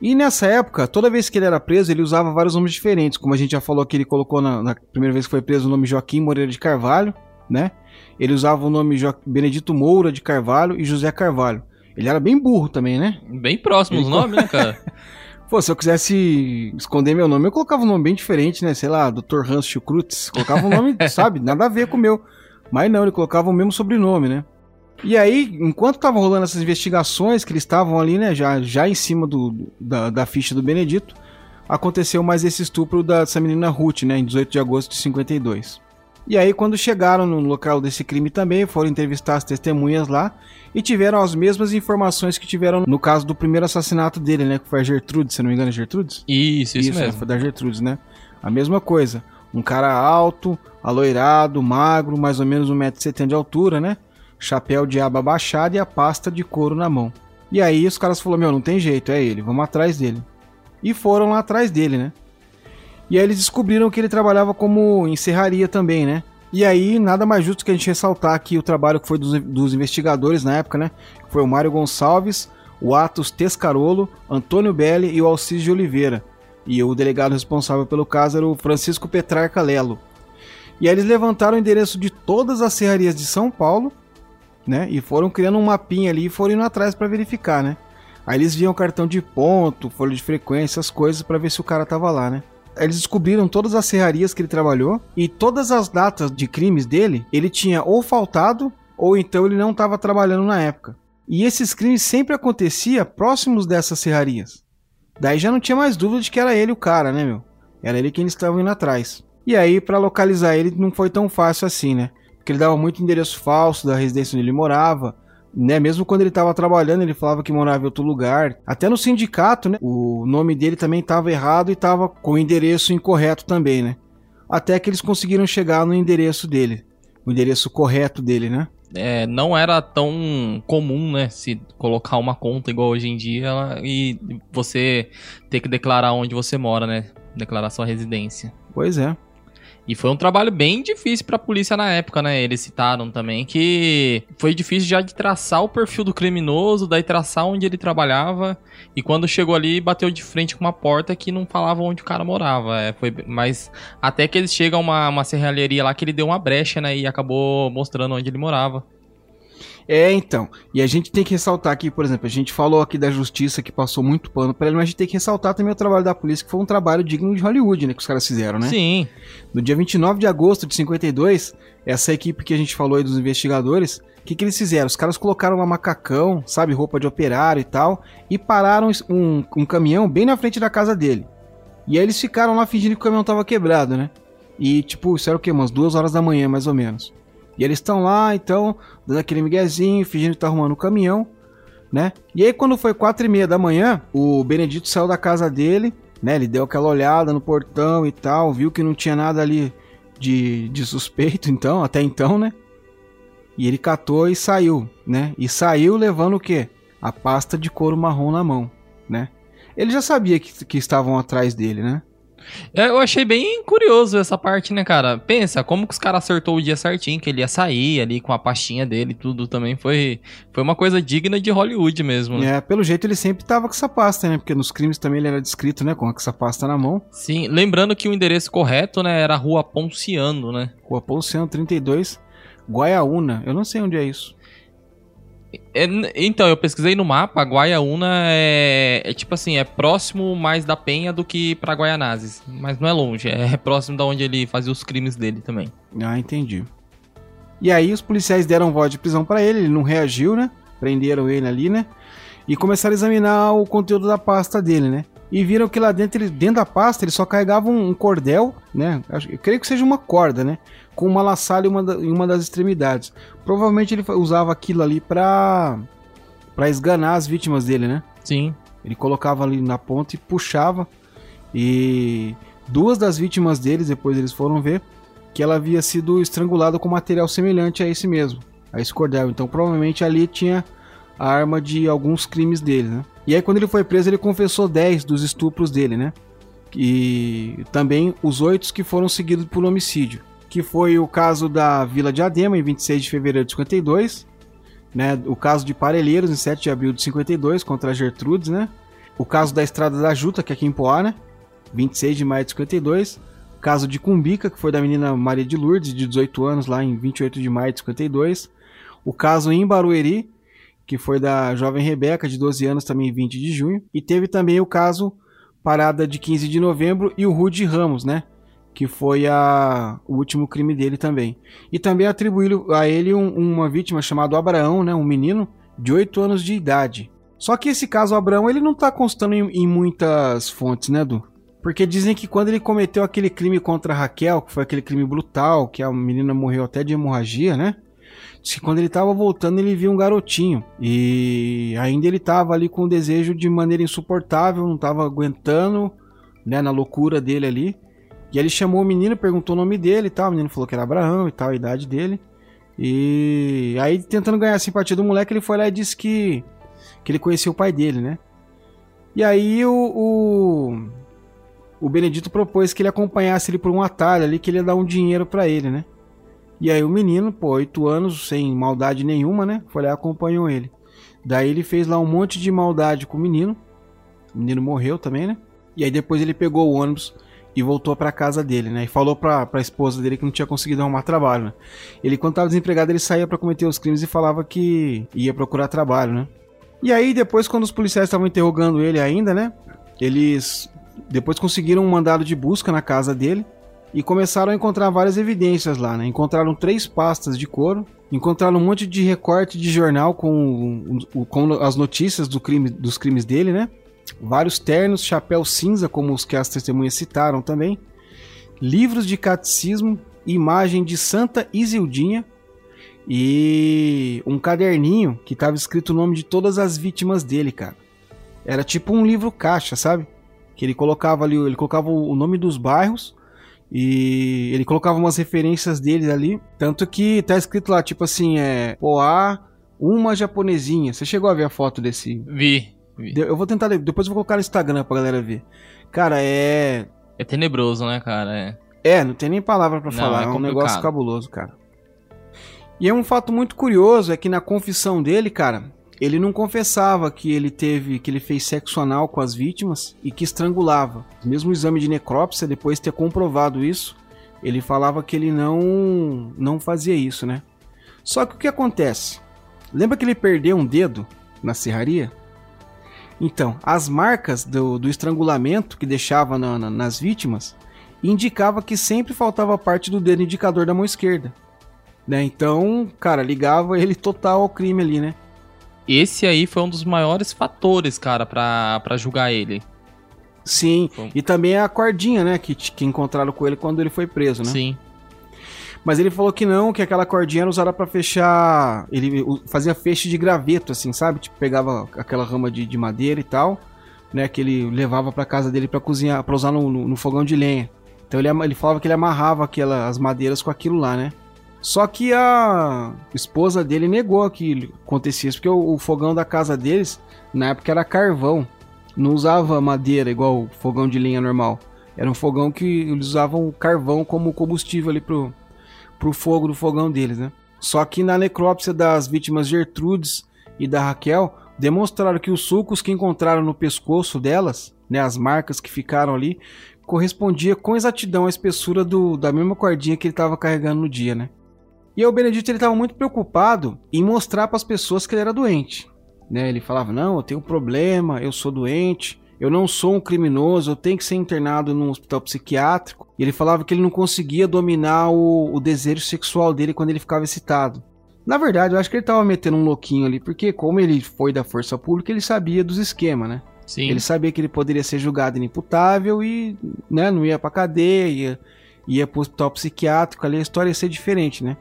E nessa época, toda vez que ele era preso, ele usava vários nomes diferentes. Como a gente já falou que ele colocou na, na primeira vez que foi preso o nome Joaquim Moreira de Carvalho, né? Ele usava o nome jo Benedito Moura de Carvalho e José Carvalho. Ele era bem burro também, né? Bem próximo os nomes, né, cara? *laughs* Pô, se eu quisesse esconder meu nome, eu colocava um nome bem diferente, né? Sei lá, Dr. Hans Schukrutz. Colocava um nome, *laughs* sabe? Nada a ver com o meu. Mas não, ele colocava o mesmo sobrenome, né? E aí, enquanto estavam rolando essas investigações, que eles estavam ali, né, já, já em cima do, da, da ficha do Benedito, aconteceu mais esse estupro dessa menina Ruth, né, em 18 de agosto de 52. E aí, quando chegaram no local desse crime também, foram entrevistar as testemunhas lá e tiveram as mesmas informações que tiveram no caso do primeiro assassinato dele, né, que foi a Gertrude, se não me engano, é Gertrudes? Isso, isso, isso é, mesmo. Foi da Gertrudes, né? A mesma coisa. Um cara alto, aloirado, magro, mais ou menos 1,70m de altura, né? Chapéu de aba baixada e a pasta de couro na mão. E aí os caras falaram: Meu, não tem jeito, é ele, vamos atrás dele. E foram lá atrás dele, né? E aí eles descobriram que ele trabalhava como encerraria também, né? E aí, nada mais justo que a gente ressaltar aqui o trabalho que foi dos, dos investigadores na época, né? Foi o Mário Gonçalves, o Atos Tescarolo, Antônio Belli e o Alcides de Oliveira. E o delegado responsável pelo caso era o Francisco Petrarca Lelo. E aí eles levantaram o endereço de todas as serrarias de São Paulo, né? E foram criando um mapinha ali e foram indo atrás para verificar, né? Aí eles viam cartão de ponto, folha de frequência, as coisas para ver se o cara tava lá, né? Eles descobriram todas as serrarias que ele trabalhou e todas as datas de crimes dele, ele tinha ou faltado ou então ele não estava trabalhando na época. E esses crimes sempre acontecia próximos dessas serrarias. Daí já não tinha mais dúvida de que era ele o cara, né, meu? Era ele quem eles estavam indo atrás. E aí, para localizar ele, não foi tão fácil assim, né? Porque ele dava muito endereço falso da residência onde ele morava. Né? Mesmo quando ele estava trabalhando, ele falava que morava em outro lugar. Até no sindicato, né? O nome dele também estava errado e estava com o endereço incorreto também, né? Até que eles conseguiram chegar no endereço dele. O endereço correto dele, né? É, não era tão comum, né? Se colocar uma conta igual hoje em dia e você ter que declarar onde você mora, né? Declarar sua residência. Pois é. E foi um trabalho bem difícil pra polícia na época, né? Eles citaram também que foi difícil já de traçar o perfil do criminoso, daí traçar onde ele trabalhava. E quando chegou ali, bateu de frente com uma porta que não falava onde o cara morava. É, foi, mas até que eles chegam a uma, uma serralheria lá que ele deu uma brecha, né? E acabou mostrando onde ele morava. É, então. E a gente tem que ressaltar aqui, por exemplo, a gente falou aqui da justiça que passou muito pano pra ele, mas a gente tem que ressaltar também o trabalho da polícia, que foi um trabalho digno de Hollywood, né? Que os caras fizeram, né? Sim. No dia 29 de agosto de 52, essa equipe que a gente falou aí dos investigadores, o que, que eles fizeram? Os caras colocaram uma macacão, sabe, roupa de operário e tal, e pararam um, um caminhão bem na frente da casa dele. E aí eles ficaram lá fingindo que o caminhão tava quebrado, né? E, tipo, isso era o quê? Umas duas horas da manhã, mais ou menos. E eles estão lá, então, dando aquele miguezinho, fingindo que tá arrumando o caminhão, né? E aí, quando foi quatro e meia da manhã, o Benedito saiu da casa dele, né? Ele deu aquela olhada no portão e tal, viu que não tinha nada ali de, de suspeito, *laughs* então, até então, né? E ele catou e saiu, né? E saiu levando o quê? A pasta de couro marrom na mão, né? Ele já sabia que, que estavam atrás dele, né? É, eu achei bem curioso essa parte, né, cara? Pensa, como que os caras acertou o dia certinho, que ele ia sair ali com a pastinha dele tudo também. Foi, foi uma coisa digna de Hollywood mesmo. Né? É, pelo jeito ele sempre tava com essa pasta, né? Porque nos crimes também ele era descrito, né? Com essa pasta na mão. Sim, lembrando que o endereço correto, né, era Rua Ponciano, né? Rua Ponciano 32, Guaiaúna. Eu não sei onde é isso. É, então, eu pesquisei no mapa, Guaiaúna é, é, tipo assim, é próximo mais da Penha do que pra Guaianazes. Mas não é longe, é próximo da onde ele fazia os crimes dele também. Ah, entendi. E aí os policiais deram voz de prisão para ele, ele não reagiu, né? Prenderam ele ali, né? E começaram a examinar o conteúdo da pasta dele, né? E viram que lá dentro, ele, dentro da pasta, ele só carregava um, um cordel, né? Eu creio que seja uma corda, né? com uma laçada em uma, em uma das extremidades. Provavelmente ele usava aquilo ali para para esganar as vítimas dele, né? Sim. Ele colocava ali na ponta e puxava. E duas das vítimas deles, depois eles foram ver que ela havia sido estrangulada com material semelhante a esse mesmo, a esse cordel. Então provavelmente ali tinha a arma de alguns crimes dele, né? E aí quando ele foi preso, ele confessou 10 dos estupros dele, né? E também os oito que foram seguidos por homicídio que foi o caso da Vila de Adema, em 26 de fevereiro de 52, né, o caso de Parelheiros, em 7 de abril de 52, contra Gertrudes, né, o caso da Estrada da Juta, que é aqui em Poá, né, 26 de maio de 52, o caso de Cumbica, que foi da menina Maria de Lourdes, de 18 anos, lá em 28 de maio de 52, o caso em Barueri, que foi da jovem Rebeca, de 12 anos, também em 20 de junho, e teve também o caso Parada de 15 de novembro e o Rude Ramos, né, que foi a, o último crime dele também. E também atribuíram a ele um, uma vítima chamada Abraão, né, um menino de 8 anos de idade. Só que esse caso Abraão ele não está constando em, em, muitas fontes, né, Du? Porque dizem que quando ele cometeu aquele crime contra Raquel, que foi aquele crime brutal, que a menina morreu até de hemorragia, né? Diz que quando ele estava voltando, ele viu um garotinho. E ainda ele estava ali com o desejo de maneira insuportável, não estava aguentando, né, na loucura dele ali. E ele chamou o menino, perguntou o nome dele e tal. O menino falou que era Abraão e tal, a idade dele. E aí, tentando ganhar a simpatia do moleque, ele foi lá e disse que, que ele conhecia o pai dele, né? E aí o, o, o Benedito propôs que ele acompanhasse ele por um atalho ali, que ele ia dar um dinheiro para ele, né? E aí o menino, pô, oito anos, sem maldade nenhuma, né? Foi lá e acompanhou ele. Daí ele fez lá um monte de maldade com o menino. O menino morreu também, né? E aí depois ele pegou o ônibus e voltou para casa dele, né? E falou pra, pra esposa dele que não tinha conseguido arrumar trabalho, né? Ele, quando tava desempregado, ele saía para cometer os crimes e falava que ia procurar trabalho, né? E aí, depois, quando os policiais estavam interrogando ele ainda, né? Eles depois conseguiram um mandado de busca na casa dele e começaram a encontrar várias evidências lá, né? Encontraram três pastas de couro, encontraram um monte de recorte de jornal com, com as notícias do crime, dos crimes dele, né? vários ternos, chapéu cinza, como os que as testemunhas citaram também, livros de catecismo, imagem de Santa Isildinha e um caderninho que estava escrito o nome de todas as vítimas dele, cara. Era tipo um livro caixa, sabe? Que ele colocava ali, ele colocava o nome dos bairros e ele colocava umas referências dele ali, tanto que tá escrito lá, tipo assim, é Poá, uma japonesinha. Você chegou a ver a foto desse? Vi. Eu vou tentar, depois eu vou colocar no Instagram pra galera ver. Cara, é. É tenebroso, né, cara? É. É, não tem nem palavra pra Não, falar, é é, um negócio cabuloso, cara. E é um fato muito curioso é que na confissão dele, cara, ele não confessava que ele teve, que ele fez sexo anal com as vítimas e que estrangulava. Mesmo o exame de necrópsia, depois de ter comprovado isso, ele falava que ele não não fazia isso, né? Só que o que acontece? Lembra que ele perdeu um dedo na serraria? Então, as marcas do, do estrangulamento que deixava na- na- nas vítimas indicava que sempre faltava parte do dedo indicador da mão esquerda. Né? Então, cara, ligava ele total ao crime ali, né? Esse aí foi um dos maiores fatores, cara, pra, pra julgar ele. Sim, Bom. e também a cordinha, né? Que, que encontraram com ele quando ele foi preso, né? Sim. Mas ele falou que não, que aquela cordinha era usada pra fechar. Ele fazia feixe de graveto, assim, sabe? Tipo, pegava aquela rama de, de madeira e tal, né? Que ele levava pra casa dele pra cozinhar, pra usar no, no- no fogão de lenha. Então ele, ele falava que ele amarrava aquela, as madeiras com aquilo lá, né? Só que a esposa dele negou que acontecia isso, porque o, o fogão da casa deles, na época, era carvão. Não usava madeira igual o fogão de lenha normal. Era um fogão que eles usavam carvão como combustível ali pro, pro fogo do fogão deles, né? Só que na necrópsia das vítimas Gertrudes e da Raquel, demonstraram que os sulcos que encontraram no pescoço delas, né, as marcas que ficaram ali, correspondia com exatidão à espessura do, da mesma cordinha que ele estava carregando no dia, né? E o Benedito ele estava muito preocupado em mostrar para as pessoas que ele era doente, né? Ele falava: "Não, eu tenho um problema, eu sou doente, eu não sou um criminoso, eu tenho que ser internado num hospital psiquiátrico". E ele falava que ele não conseguia dominar o, o desejo sexual dele quando ele ficava excitado. Na verdade, eu acho que ele tava metendo um louquinho ali, porque como ele foi da força pública, ele sabia dos esquemas, né? Sim. Ele sabia que ele poderia ser julgado inimputável e né, não ia pra cadeia, ia, ia pro hospital psiquiátrico, ali a história ia ser diferente, né?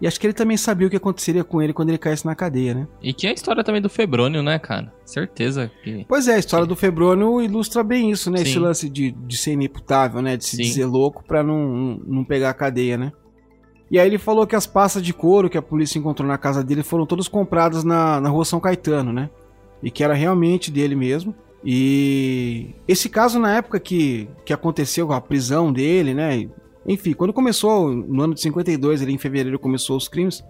E acho que ele também sabia o que aconteceria com ele quando ele caísse na cadeia, né? E tinha a história também do Febrônio, né, cara? Certeza que. Pois é, a história do Febrônio ilustra bem isso, né? Esse Sim. lance de, de ser inimputável, né? De se Sim. dizer louco pra não, não, não pegar a cadeia, né? E aí ele falou que as pastas de couro que a polícia encontrou na casa dele foram todas compradas na, na rua São Caetano, né? E que era realmente dele mesmo. E esse caso, na época que, que aconteceu a prisão dele, né? Enfim, quando começou, no ano de 52, ali em fevereiro, começou os crimes.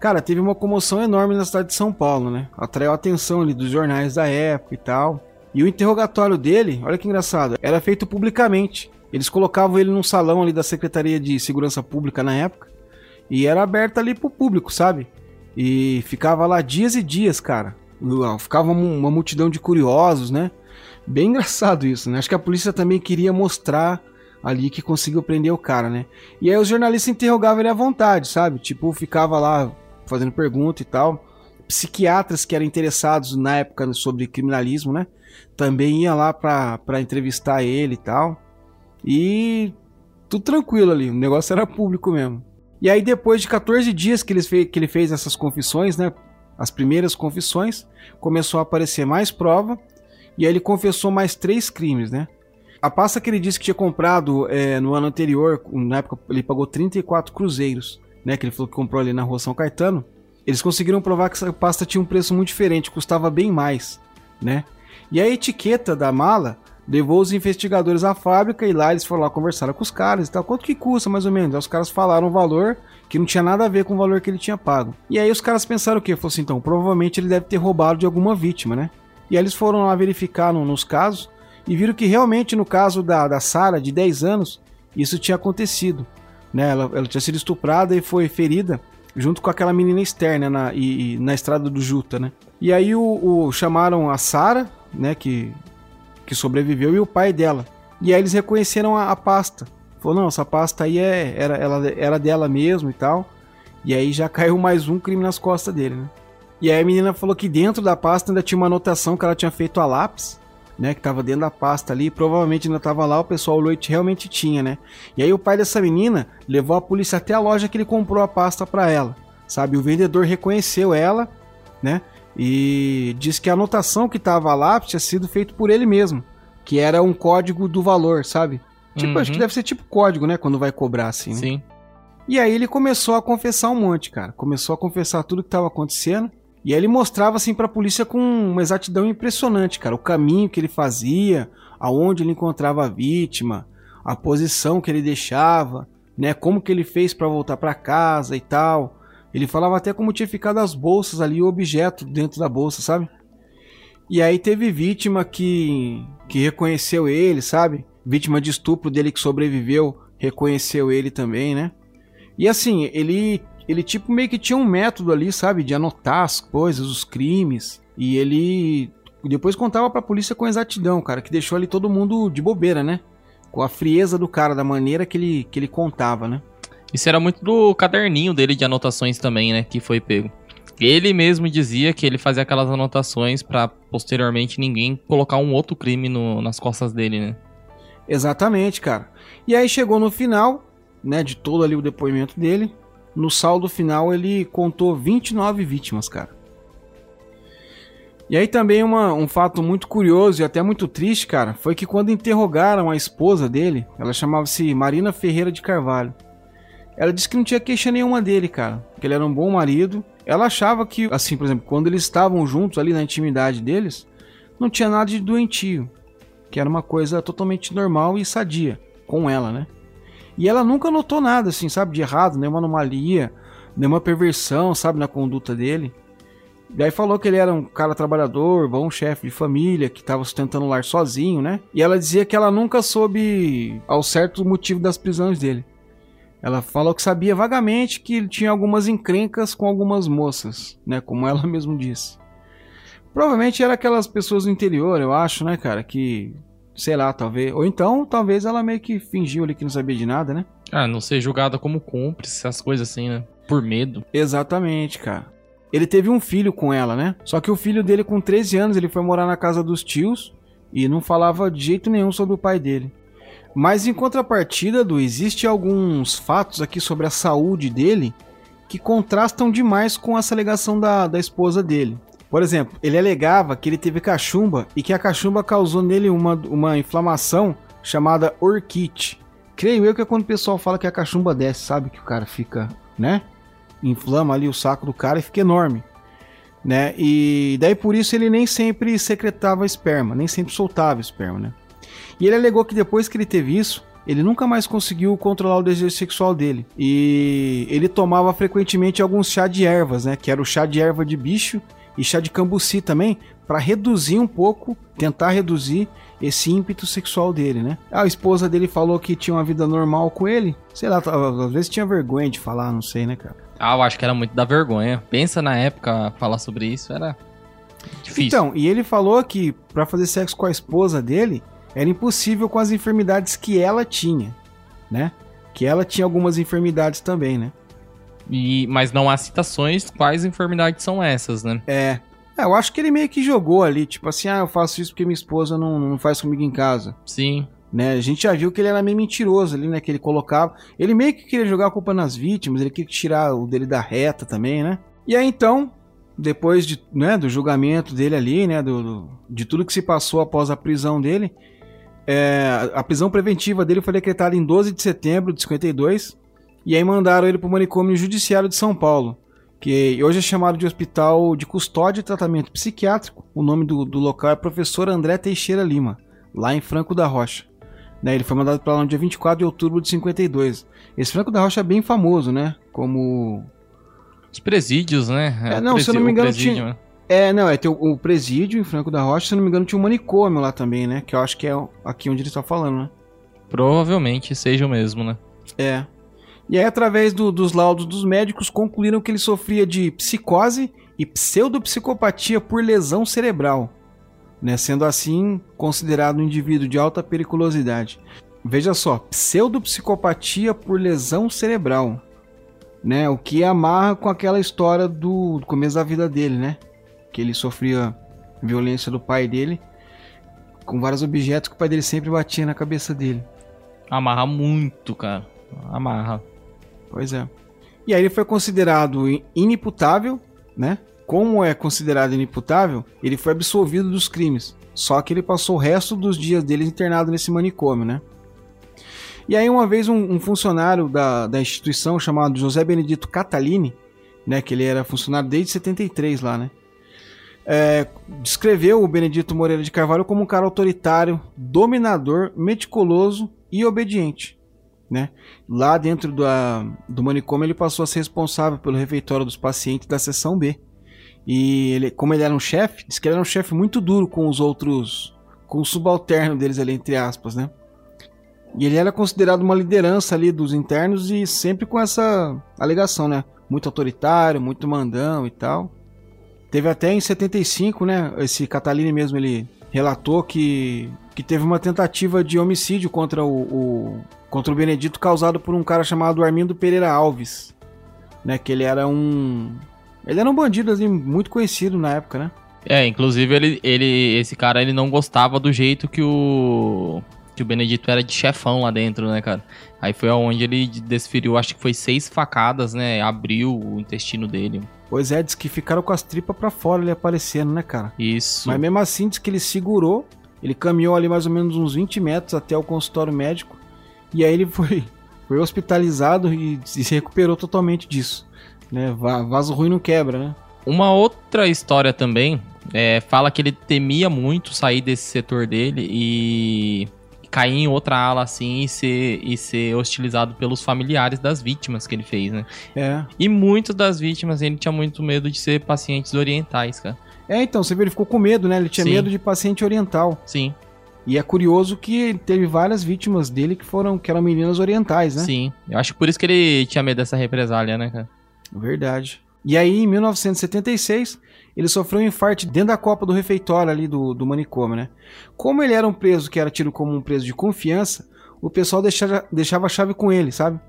Cara, teve uma comoção enorme na cidade de São Paulo, né? Atraiu a atenção ali dos jornais da época e tal. E o interrogatório dele, olha que engraçado, era feito publicamente. Eles colocavam ele num salão ali da Secretaria de Segurança Pública na época. E era aberto ali pro público, sabe? E ficava lá dias e dias, cara. Ficava uma multidão de curiosos, né? Bem engraçado isso, né? Acho que a polícia também queria mostrar ali que conseguiu prender o cara, né? E aí os jornalistas interrogavam ele à vontade, sabe? Tipo, ficava lá fazendo pergunta e tal. Psiquiatras que eram interessados na época sobre criminalismo, né? Também ia lá pra, entrevistar ele e tal. E tudo tranquilo ali, o negócio era público mesmo. E aí depois de 14 dias que ele fez, que ele fez essas confissões, né? As primeiras confissões, começou a aparecer mais prova. E aí ele confessou mais três crimes, né? A pasta que ele disse que tinha comprado é, no ano anterior, na época ele pagou 34 cruzeiros, né? Que ele falou que comprou ali na rua São Caetano. Eles conseguiram provar que essa pasta tinha um preço muito diferente, custava bem mais, né? E a etiqueta da mala levou os investigadores à fábrica e lá eles foram lá conversaram com os caras e tal. Quanto que custa mais ou menos? Aí os caras falaram um valor que não tinha nada a ver com o valor que ele tinha pago. E aí os caras pensaram o quê? Falou assim, então, provavelmente ele deve ter roubado de alguma vítima, né? E aí eles foram lá verificar no- nos casos e viram que realmente no caso da, da Sara, de 10 anos, isso tinha acontecido. Né? Ela, ela tinha sido estuprada e foi ferida junto com aquela menina externa na, e, e na estrada do Juta, né? E aí o, o- chamaram a Sara, né, que, que sobreviveu, e o pai dela. E aí eles reconheceram a, a pasta. Falou, não, essa pasta aí é, era, ela, era dela mesmo e tal. E aí já caiu mais um crime nas costas dele, né? E aí a menina falou que dentro da pasta ainda tinha uma anotação que ela tinha feito a lápis, né? Que tava dentro da pasta ali. Provavelmente ainda tava lá, o pessoal Leite realmente tinha, né? E aí o pai dessa menina levou a polícia até a loja que ele comprou a pasta pra ela. Sabe? O vendedor reconheceu ela, né? E disse que a anotação que tava lá tinha sido feito por ele mesmo. Que era um código do valor, sabe? Tipo, Uhum. acho que deve ser tipo código, né? Quando vai cobrar assim. né? Sim. E aí ele começou a confessar um monte, cara. Começou a confessar tudo que estava acontecendo. E aí ele mostrava assim pra polícia com uma exatidão impressionante, cara. O caminho que ele fazia, aonde ele encontrava a vítima, a posição que ele deixava, né? Como que ele fez para voltar para casa e tal. Ele falava até como tinha ficado as bolsas ali, o objeto dentro da bolsa, sabe? E aí teve vítima que, que reconheceu ele, sabe? Vítima de estupro dele que sobreviveu, reconheceu ele também, né? E assim, ele ele tipo meio que tinha um método ali, sabe, de anotar as coisas, os crimes, e ele depois contava pra polícia com exatidão, cara, que deixou ali todo mundo de bobeira, né? Com a frieza do cara, da maneira que ele, que ele contava, né? Isso era muito do caderninho dele de anotações também, né? Que foi pego. Ele mesmo dizia que ele fazia aquelas anotações para posteriormente ninguém colocar um outro crime no, nas costas dele, né? Exatamente, cara. E aí chegou no final, né, de todo ali o depoimento dele. No saldo final ele contou 29 vítimas, cara. E aí também uma, um fato muito curioso e até muito triste, cara, foi que quando interrogaram a esposa dele, ela chamava-se Marina Ferreira de Carvalho. Ela disse que não tinha queixa nenhuma dele, cara. Que ele era um bom marido. Ela achava que, assim, por exemplo, quando eles estavam juntos ali na intimidade deles, não tinha nada de doentio. Que era uma coisa totalmente normal e sadia com ela, né? E ela nunca notou nada, assim, sabe, de errado, nenhuma anomalia, nenhuma perversão, sabe, na conduta dele. E aí falou que ele era um cara trabalhador, bom chefe de família, que estava sustentando o lar sozinho, né? E ela dizia que ela nunca soube ao certo o motivo das prisões dele. Ela falou que sabia vagamente que ele tinha algumas encrencas com algumas moças, né? Como ela *laughs* mesmo disse. Provavelmente era aquelas pessoas do interior, eu acho, né, cara? Que, sei lá, talvez. Ou então, talvez ela meio que fingiu ali que não sabia de nada, né? Ah, não ser julgada como cúmplice, essas coisas assim, né? Por medo. Exatamente, cara. Ele teve um filho com ela, né? Só que o filho dele, com 13 anos, ele foi morar na casa dos tios e não falava de jeito nenhum sobre o pai dele. Mas em contrapartida, do existe alguns fatos aqui sobre a saúde dele que contrastam demais com essa alegação da, da esposa dele. Por exemplo, ele alegava que ele teve cachumba e que a cachumba causou nele uma, uma inflamação chamada orquite. Creio eu que é quando o pessoal fala que a cachumba desce, sabe? Que o cara fica, né? Inflama ali o saco do cara e fica enorme. Né? E daí por isso ele nem sempre secretava esperma, nem sempre soltava esperma, né? E ele alegou que depois que ele teve isso, ele nunca mais conseguiu controlar o desejo sexual dele. E ele tomava frequentemente alguns chá de ervas, né? Que era o chá de erva de bicho e chá de cambuci também, para reduzir um pouco, tentar reduzir esse ímpeto sexual dele, né? A esposa dele falou que tinha uma vida normal com ele. Sei lá, às vezes tinha vergonha de falar, não sei, né, cara? Ah, eu acho que era muito da vergonha. Pensa na época, falar sobre isso era difícil. Então, e ele falou que para fazer sexo com a esposa dele, era impossível com as enfermidades que ela tinha, né? Que ela tinha algumas enfermidades também, né? E, mas não há citações quais enfermidades são essas, né? É. é. eu acho que ele meio que jogou ali, tipo assim, ah, eu faço isso porque minha esposa não, não faz comigo em casa. Sim. Né? A gente já viu que ele era meio mentiroso ali, né? Que ele colocava. Ele meio que queria jogar a culpa nas vítimas, ele queria tirar o dele da reta também, né? E aí então, depois de, né, do julgamento dele ali, né? Do, do de tudo que se passou após a prisão dele, é, a prisão preventiva dele foi decretada em 12 de setembro de 52 e aí mandaram ele para o manicômio judiciário de São Paulo, que hoje é chamado de Hospital de Custódia e Tratamento Psiquiátrico. O nome do, do local é Professor André Teixeira Lima, lá em Franco da Rocha. Né, ele foi mandado para lá no dia 24 de outubro de 52. Esse Franco da Rocha é bem famoso, né? Como. Os presídios, né? É, não, se eu não me engano, tinha, né? É, não, é tem o, presídio em Franco da Rocha, se não me engano, tinha um manicômio lá também, né? Que eu acho que é aqui onde ele está falando, né? Provavelmente seja o mesmo, né? É. E aí, através do, dos laudos dos médicos, concluíram que ele sofria de psicose e pseudopsicopatia por lesão cerebral, né? Sendo assim considerado um indivíduo de alta periculosidade. Veja só, pseudopsicopatia por lesão cerebral, né? O que amarra com aquela história do, do começo da vida dele, né? que ele sofria violência do pai dele com vários objetos que o pai dele sempre batia na cabeça dele. Amarra muito, cara. Amarra. Pois é. E aí ele foi considerado inimputável, né? Como é considerado inimputável, ele foi absolvido dos crimes. Só que ele passou o resto dos dias dele internado nesse manicômio, né? E aí uma vez um, um funcionário da, da instituição chamado José Benedito Catalini, né? Que ele era funcionário desde 73 lá, né? é, descreveu o Benedito Moreira de Carvalho como um cara autoritário, dominador, meticuloso e obediente. Né? Lá dentro do, manicômio ele passou a ser responsável pelo refeitório dos pacientes da seção B. E ele, como ele era um chefe, diz que ele era um chefe muito duro com os outros, com o subalterno deles ali, entre aspas, né? E ele era considerado uma liderança ali dos internos e sempre com essa alegação, né? Muito autoritário, muito mandão e tal. Teve até em 75, né? Esse Catalini mesmo, ele relatou que, que teve uma tentativa de homicídio contra o, o, contra o Benedito causado por um cara chamado Armindo Pereira Alves, né? Que ele era um ele era um bandido assim, muito conhecido na época, né? É, inclusive ele, ele esse cara ele não gostava do jeito que o que o Benedito era de chefão lá dentro, né, cara? Aí foi aonde ele desferiu, acho que foi seis facadas, né? Abriu o intestino dele. Pois é, diz que ficaram com as tripas para fora ele aparecendo, né, cara? Isso. Mas mesmo assim, diz que ele segurou, ele caminhou ali mais ou menos uns 20 metros até o consultório médico, e aí ele foi, foi hospitalizado e se recuperou totalmente disso. Né? Vaso ruim não quebra, né? Uma outra história também é, fala que ele temia muito sair desse setor dele e cair em outra ala assim e ser, e ser hostilizado pelos familiares das vítimas que ele fez, né? É. E muitas das vítimas ele tinha muito medo de ser pacientes orientais, cara. É, então, você verificou com medo, né? Ele tinha Sim. medo de paciente oriental. Sim. E é curioso que teve várias vítimas dele que foram que eram meninas orientais, né? Sim. Eu acho que por isso que ele tinha medo dessa represália, né, cara? Verdade. E aí, em 1976, ele sofreu um infarto dentro da copa do refeitório ali do, do manicômio, né? Como ele era um preso que era tido como um preso de confiança, o pessoal deixava, deixava a chave com ele, sabe?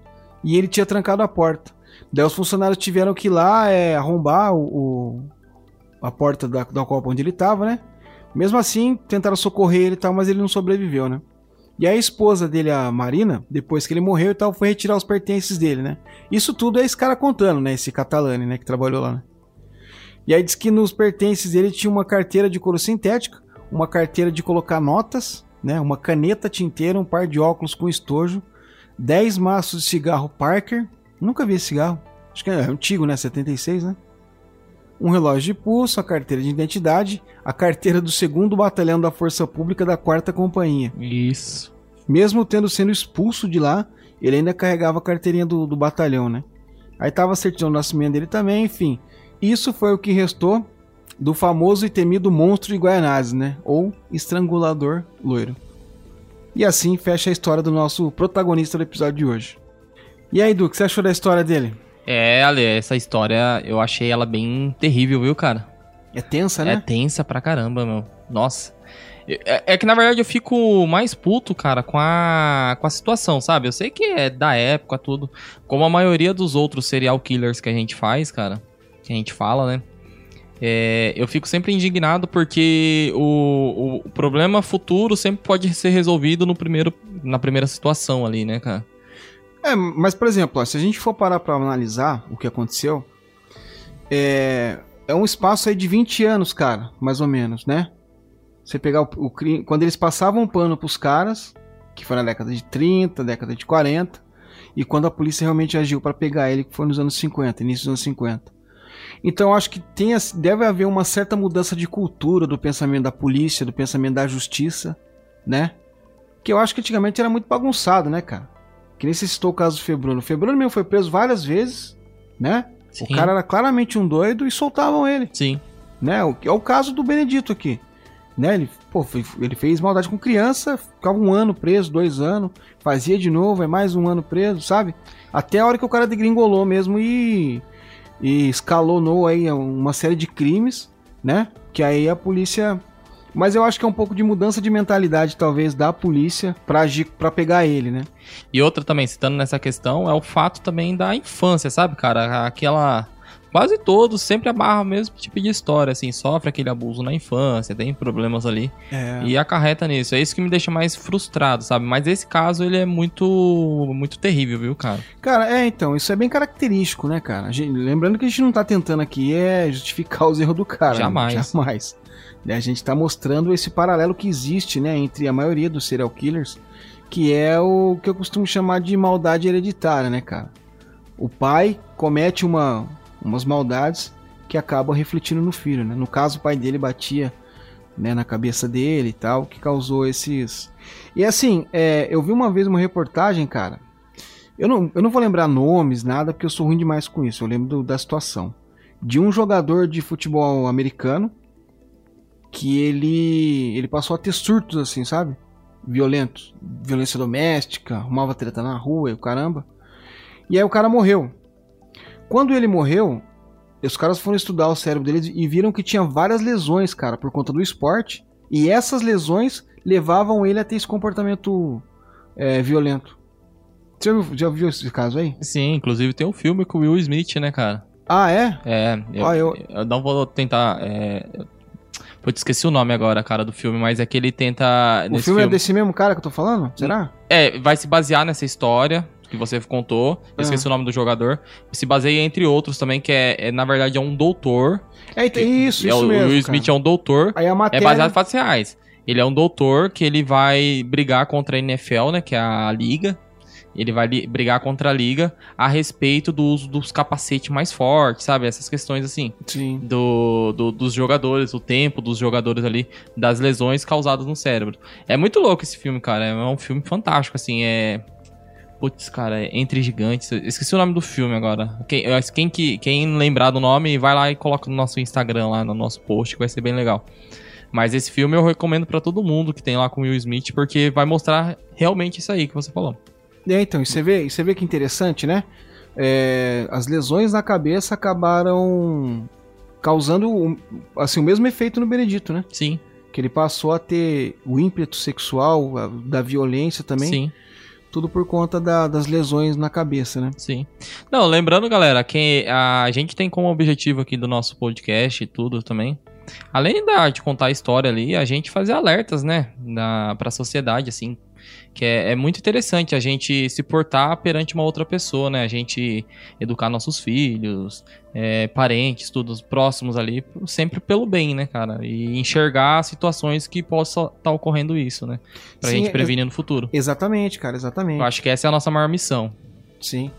E ele tinha trancado a porta. Daí os funcionários tiveram que ir lá é, arrombar o, o, a porta da, da copa onde ele estava, né? Mesmo assim, tentaram socorrer ele e tal, mas ele não sobreviveu, né? E a esposa dele, a Marina, depois que ele morreu e tal, foi retirar os pertences dele, né? Isso tudo é esse cara contando, né? Esse Catalani, né? Que trabalhou lá, né? E aí diz que nos pertences dele tinha uma carteira de couro sintética, uma carteira de colocar notas, né? Uma caneta tinteira, um par de óculos com estojo, 10 maços de cigarro Parker. Nunca vi esse cigarro. Acho que é antigo, né? 76, né? Um relógio de pulso, a carteira de identidade, a carteira do segundo batalhão da Força Pública da quarta companhia. Isso. Mesmo tendo sendo expulso de lá, ele ainda carregava a carteirinha do, do batalhão, né? Aí tava a certidão de nascimento dele também, enfim. Isso foi o que restou do famoso e temido monstro de Guaianazes, né? Ou estrangulador loiro. E assim fecha a história do nosso protagonista do episódio de hoje. E aí, Du, o que você achou da história dele? É, Ale, essa história eu achei ela bem terrível, viu, cara? É tensa, né? É tensa pra caramba, meu. Nossa. É, é, que na verdade eu fico mais puto, cara, com a, com a situação, sabe? Eu sei que é da época, tudo. Como a maioria dos outros serial killers que a gente faz, cara, que a gente fala, né? É, eu fico sempre indignado porque o, o problema futuro sempre pode ser resolvido no primeiro, na primeira situação ali, né, cara? É, mas por exemplo, ó, se a gente for parar pra analisar o que aconteceu, é, é um espaço aí de 20 anos, cara, mais ou menos, né? Você pegar o, o crime. Quando eles passavam pano pros caras, que foi na década de 30, década de 40, e quando a polícia realmente agiu para pegar ele, que foi nos anos 50, início dos anos 50. Então acho que tem, deve haver uma certa mudança de cultura do pensamento da polícia, do pensamento da justiça, né? Que eu acho que antigamente era muito bagunçado, né, cara? Que nem se citou o caso do Februno. O Februno mesmo foi preso várias vezes, né? Sim. O cara era claramente um doido e soltavam ele. Sim. Né? É o caso do Benedito aqui né? Ele, pô, ele fez maldade com criança, ficava um ano preso, dois anos, fazia de novo, é mais um ano preso, sabe? Até a hora que o cara degringolou mesmo e, e escalonou aí uma série de crimes, né? Que aí a polícia. Mas eu acho que é um pouco de mudança de mentalidade, talvez, da polícia pra agir, pra pegar ele, né? E outra também, citando nessa questão, é o fato também da infância, sabe, cara? Aquela quase todos sempre amarram o mesmo tipo de história, assim, sofre aquele abuso na infância, tem problemas ali é. e acarreta nisso. É isso que me deixa mais frustrado, sabe? Mas esse caso ele é muito muito terrível, viu, cara? Cara, é, então, isso é bem característico, né, cara? Gente, lembrando que a gente não tá tentando aqui é justificar os erros do cara. Né? Jamais. Né? Jamais. A gente tá mostrando esse paralelo que existe, né, entre a maioria dos serial killers, que é o que eu costumo chamar de maldade hereditária, né, cara? O pai comete uma, umas maldades que acabam refletindo no filho, né? No caso, o pai dele batia né, na cabeça dele e tal, que causou esses. E assim, é, eu vi uma vez uma reportagem, cara. Eu não, eu não vou lembrar nomes, nada, porque eu sou ruim demais com isso. Eu lembro do, da situação. De um jogador de futebol americano que ele ele passou a ter surtos assim, sabe? Violentos, violência doméstica, arrumava treta na rua e o caramba. E aí o cara morreu. Quando ele morreu, os caras foram estudar o cérebro dele e viram que tinha várias lesões, cara, por conta do esporte. E essas lesões levavam ele a ter esse comportamento é, violento. Você já viu, esse caso aí? Sim, inclusive tem um filme com o Will Smith, né, cara? Ah, é? É, eu, ah, eu... eu não vou tentar. É, Putz, esqueci o nome agora, cara, do filme, mas é que ele tenta. O filme, filme, é desse mesmo cara que eu tô falando? Será? É, vai se basear nessa história que você contou. Eu esqueci ah. o nome do jogador. Se baseia entre outros também, que é, é na verdade, é um doutor. É, isso, é, isso o, mesmo. O Will Smith cara. é um doutor. Aí a matéria... É baseado em fatos reais. Ele é um doutor que ele vai brigar contra a NFL, né? Que é a liga. Ele vai brigar contra a liga a respeito do uso dos capacetes mais fortes, sabe? Essas questões assim. Sim. Do, do, dos jogadores, o tempo dos jogadores ali, das lesões causadas no cérebro. É muito louco esse filme, cara. É um filme fantástico, assim. É. Putz, cara, é Entre Gigantes. Esqueci o nome do filme agora. Quem, quem, que, quem lembrar do nome, vai lá e coloca no nosso Instagram, lá no nosso post, que vai ser bem legal. Mas esse filme eu recomendo para todo mundo que tem lá com o Will Smith, porque vai mostrar realmente isso aí que você falou. É, então, e você vê, você vê que interessante, né? É, as lesões na cabeça acabaram causando assim, o mesmo efeito no Benedito, né? Sim. Que ele passou a ter o ímpeto sexual, a, da violência também. Sim. Tudo por conta da, das lesões na cabeça, né? Sim. Não, lembrando, galera, que a gente tem como objetivo aqui do nosso podcast e tudo também. Além da, de contar a história ali, a gente fazer alertas, né? Da, pra sociedade, assim, que é, é, muito interessante a gente se portar perante uma outra pessoa, né? A gente educar nossos filhos, é, parentes, todos próximos ali, sempre pelo bem, né, cara? E enxergar situações que possa estar tá ocorrendo isso, né? Pra Sim, gente prevenir no futuro. Exatamente, cara, exatamente. Eu acho que essa é a nossa maior missão. Sim.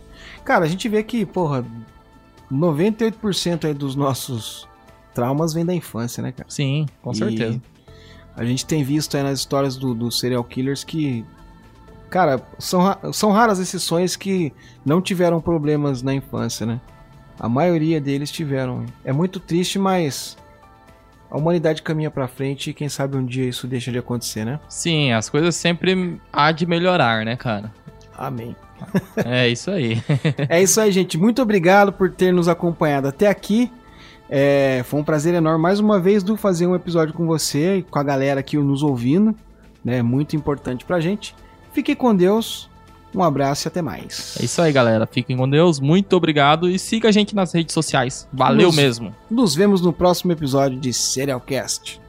Cara, a gente vê que, porra, 98% aí dos nossos traumas vem da infância, né, cara? Sim, com certeza. A gente tem visto aí nas histórias dos do serial killers que Cara, são, são raras exceções que não tiveram problemas na infância, né? A maioria deles tiveram. É muito triste, mas a humanidade caminha para frente e quem sabe um dia isso deixa de acontecer, né? Sim, as coisas sempre há de melhorar, né, cara? Amém. É isso aí. *laughs* é isso aí, gente. Muito obrigado por ter nos acompanhado até aqui. É, foi um prazer enorme mais uma vez do fazer um episódio com você e com a galera aqui nos ouvindo. Né? Muito importante pra gente. Fique com Deus. Um abraço e até mais. É isso aí, galera. Fiquem com Deus. Muito obrigado e siga a gente nas redes sociais. Valeu nos, mesmo. Nos vemos no próximo episódio de Serialcast.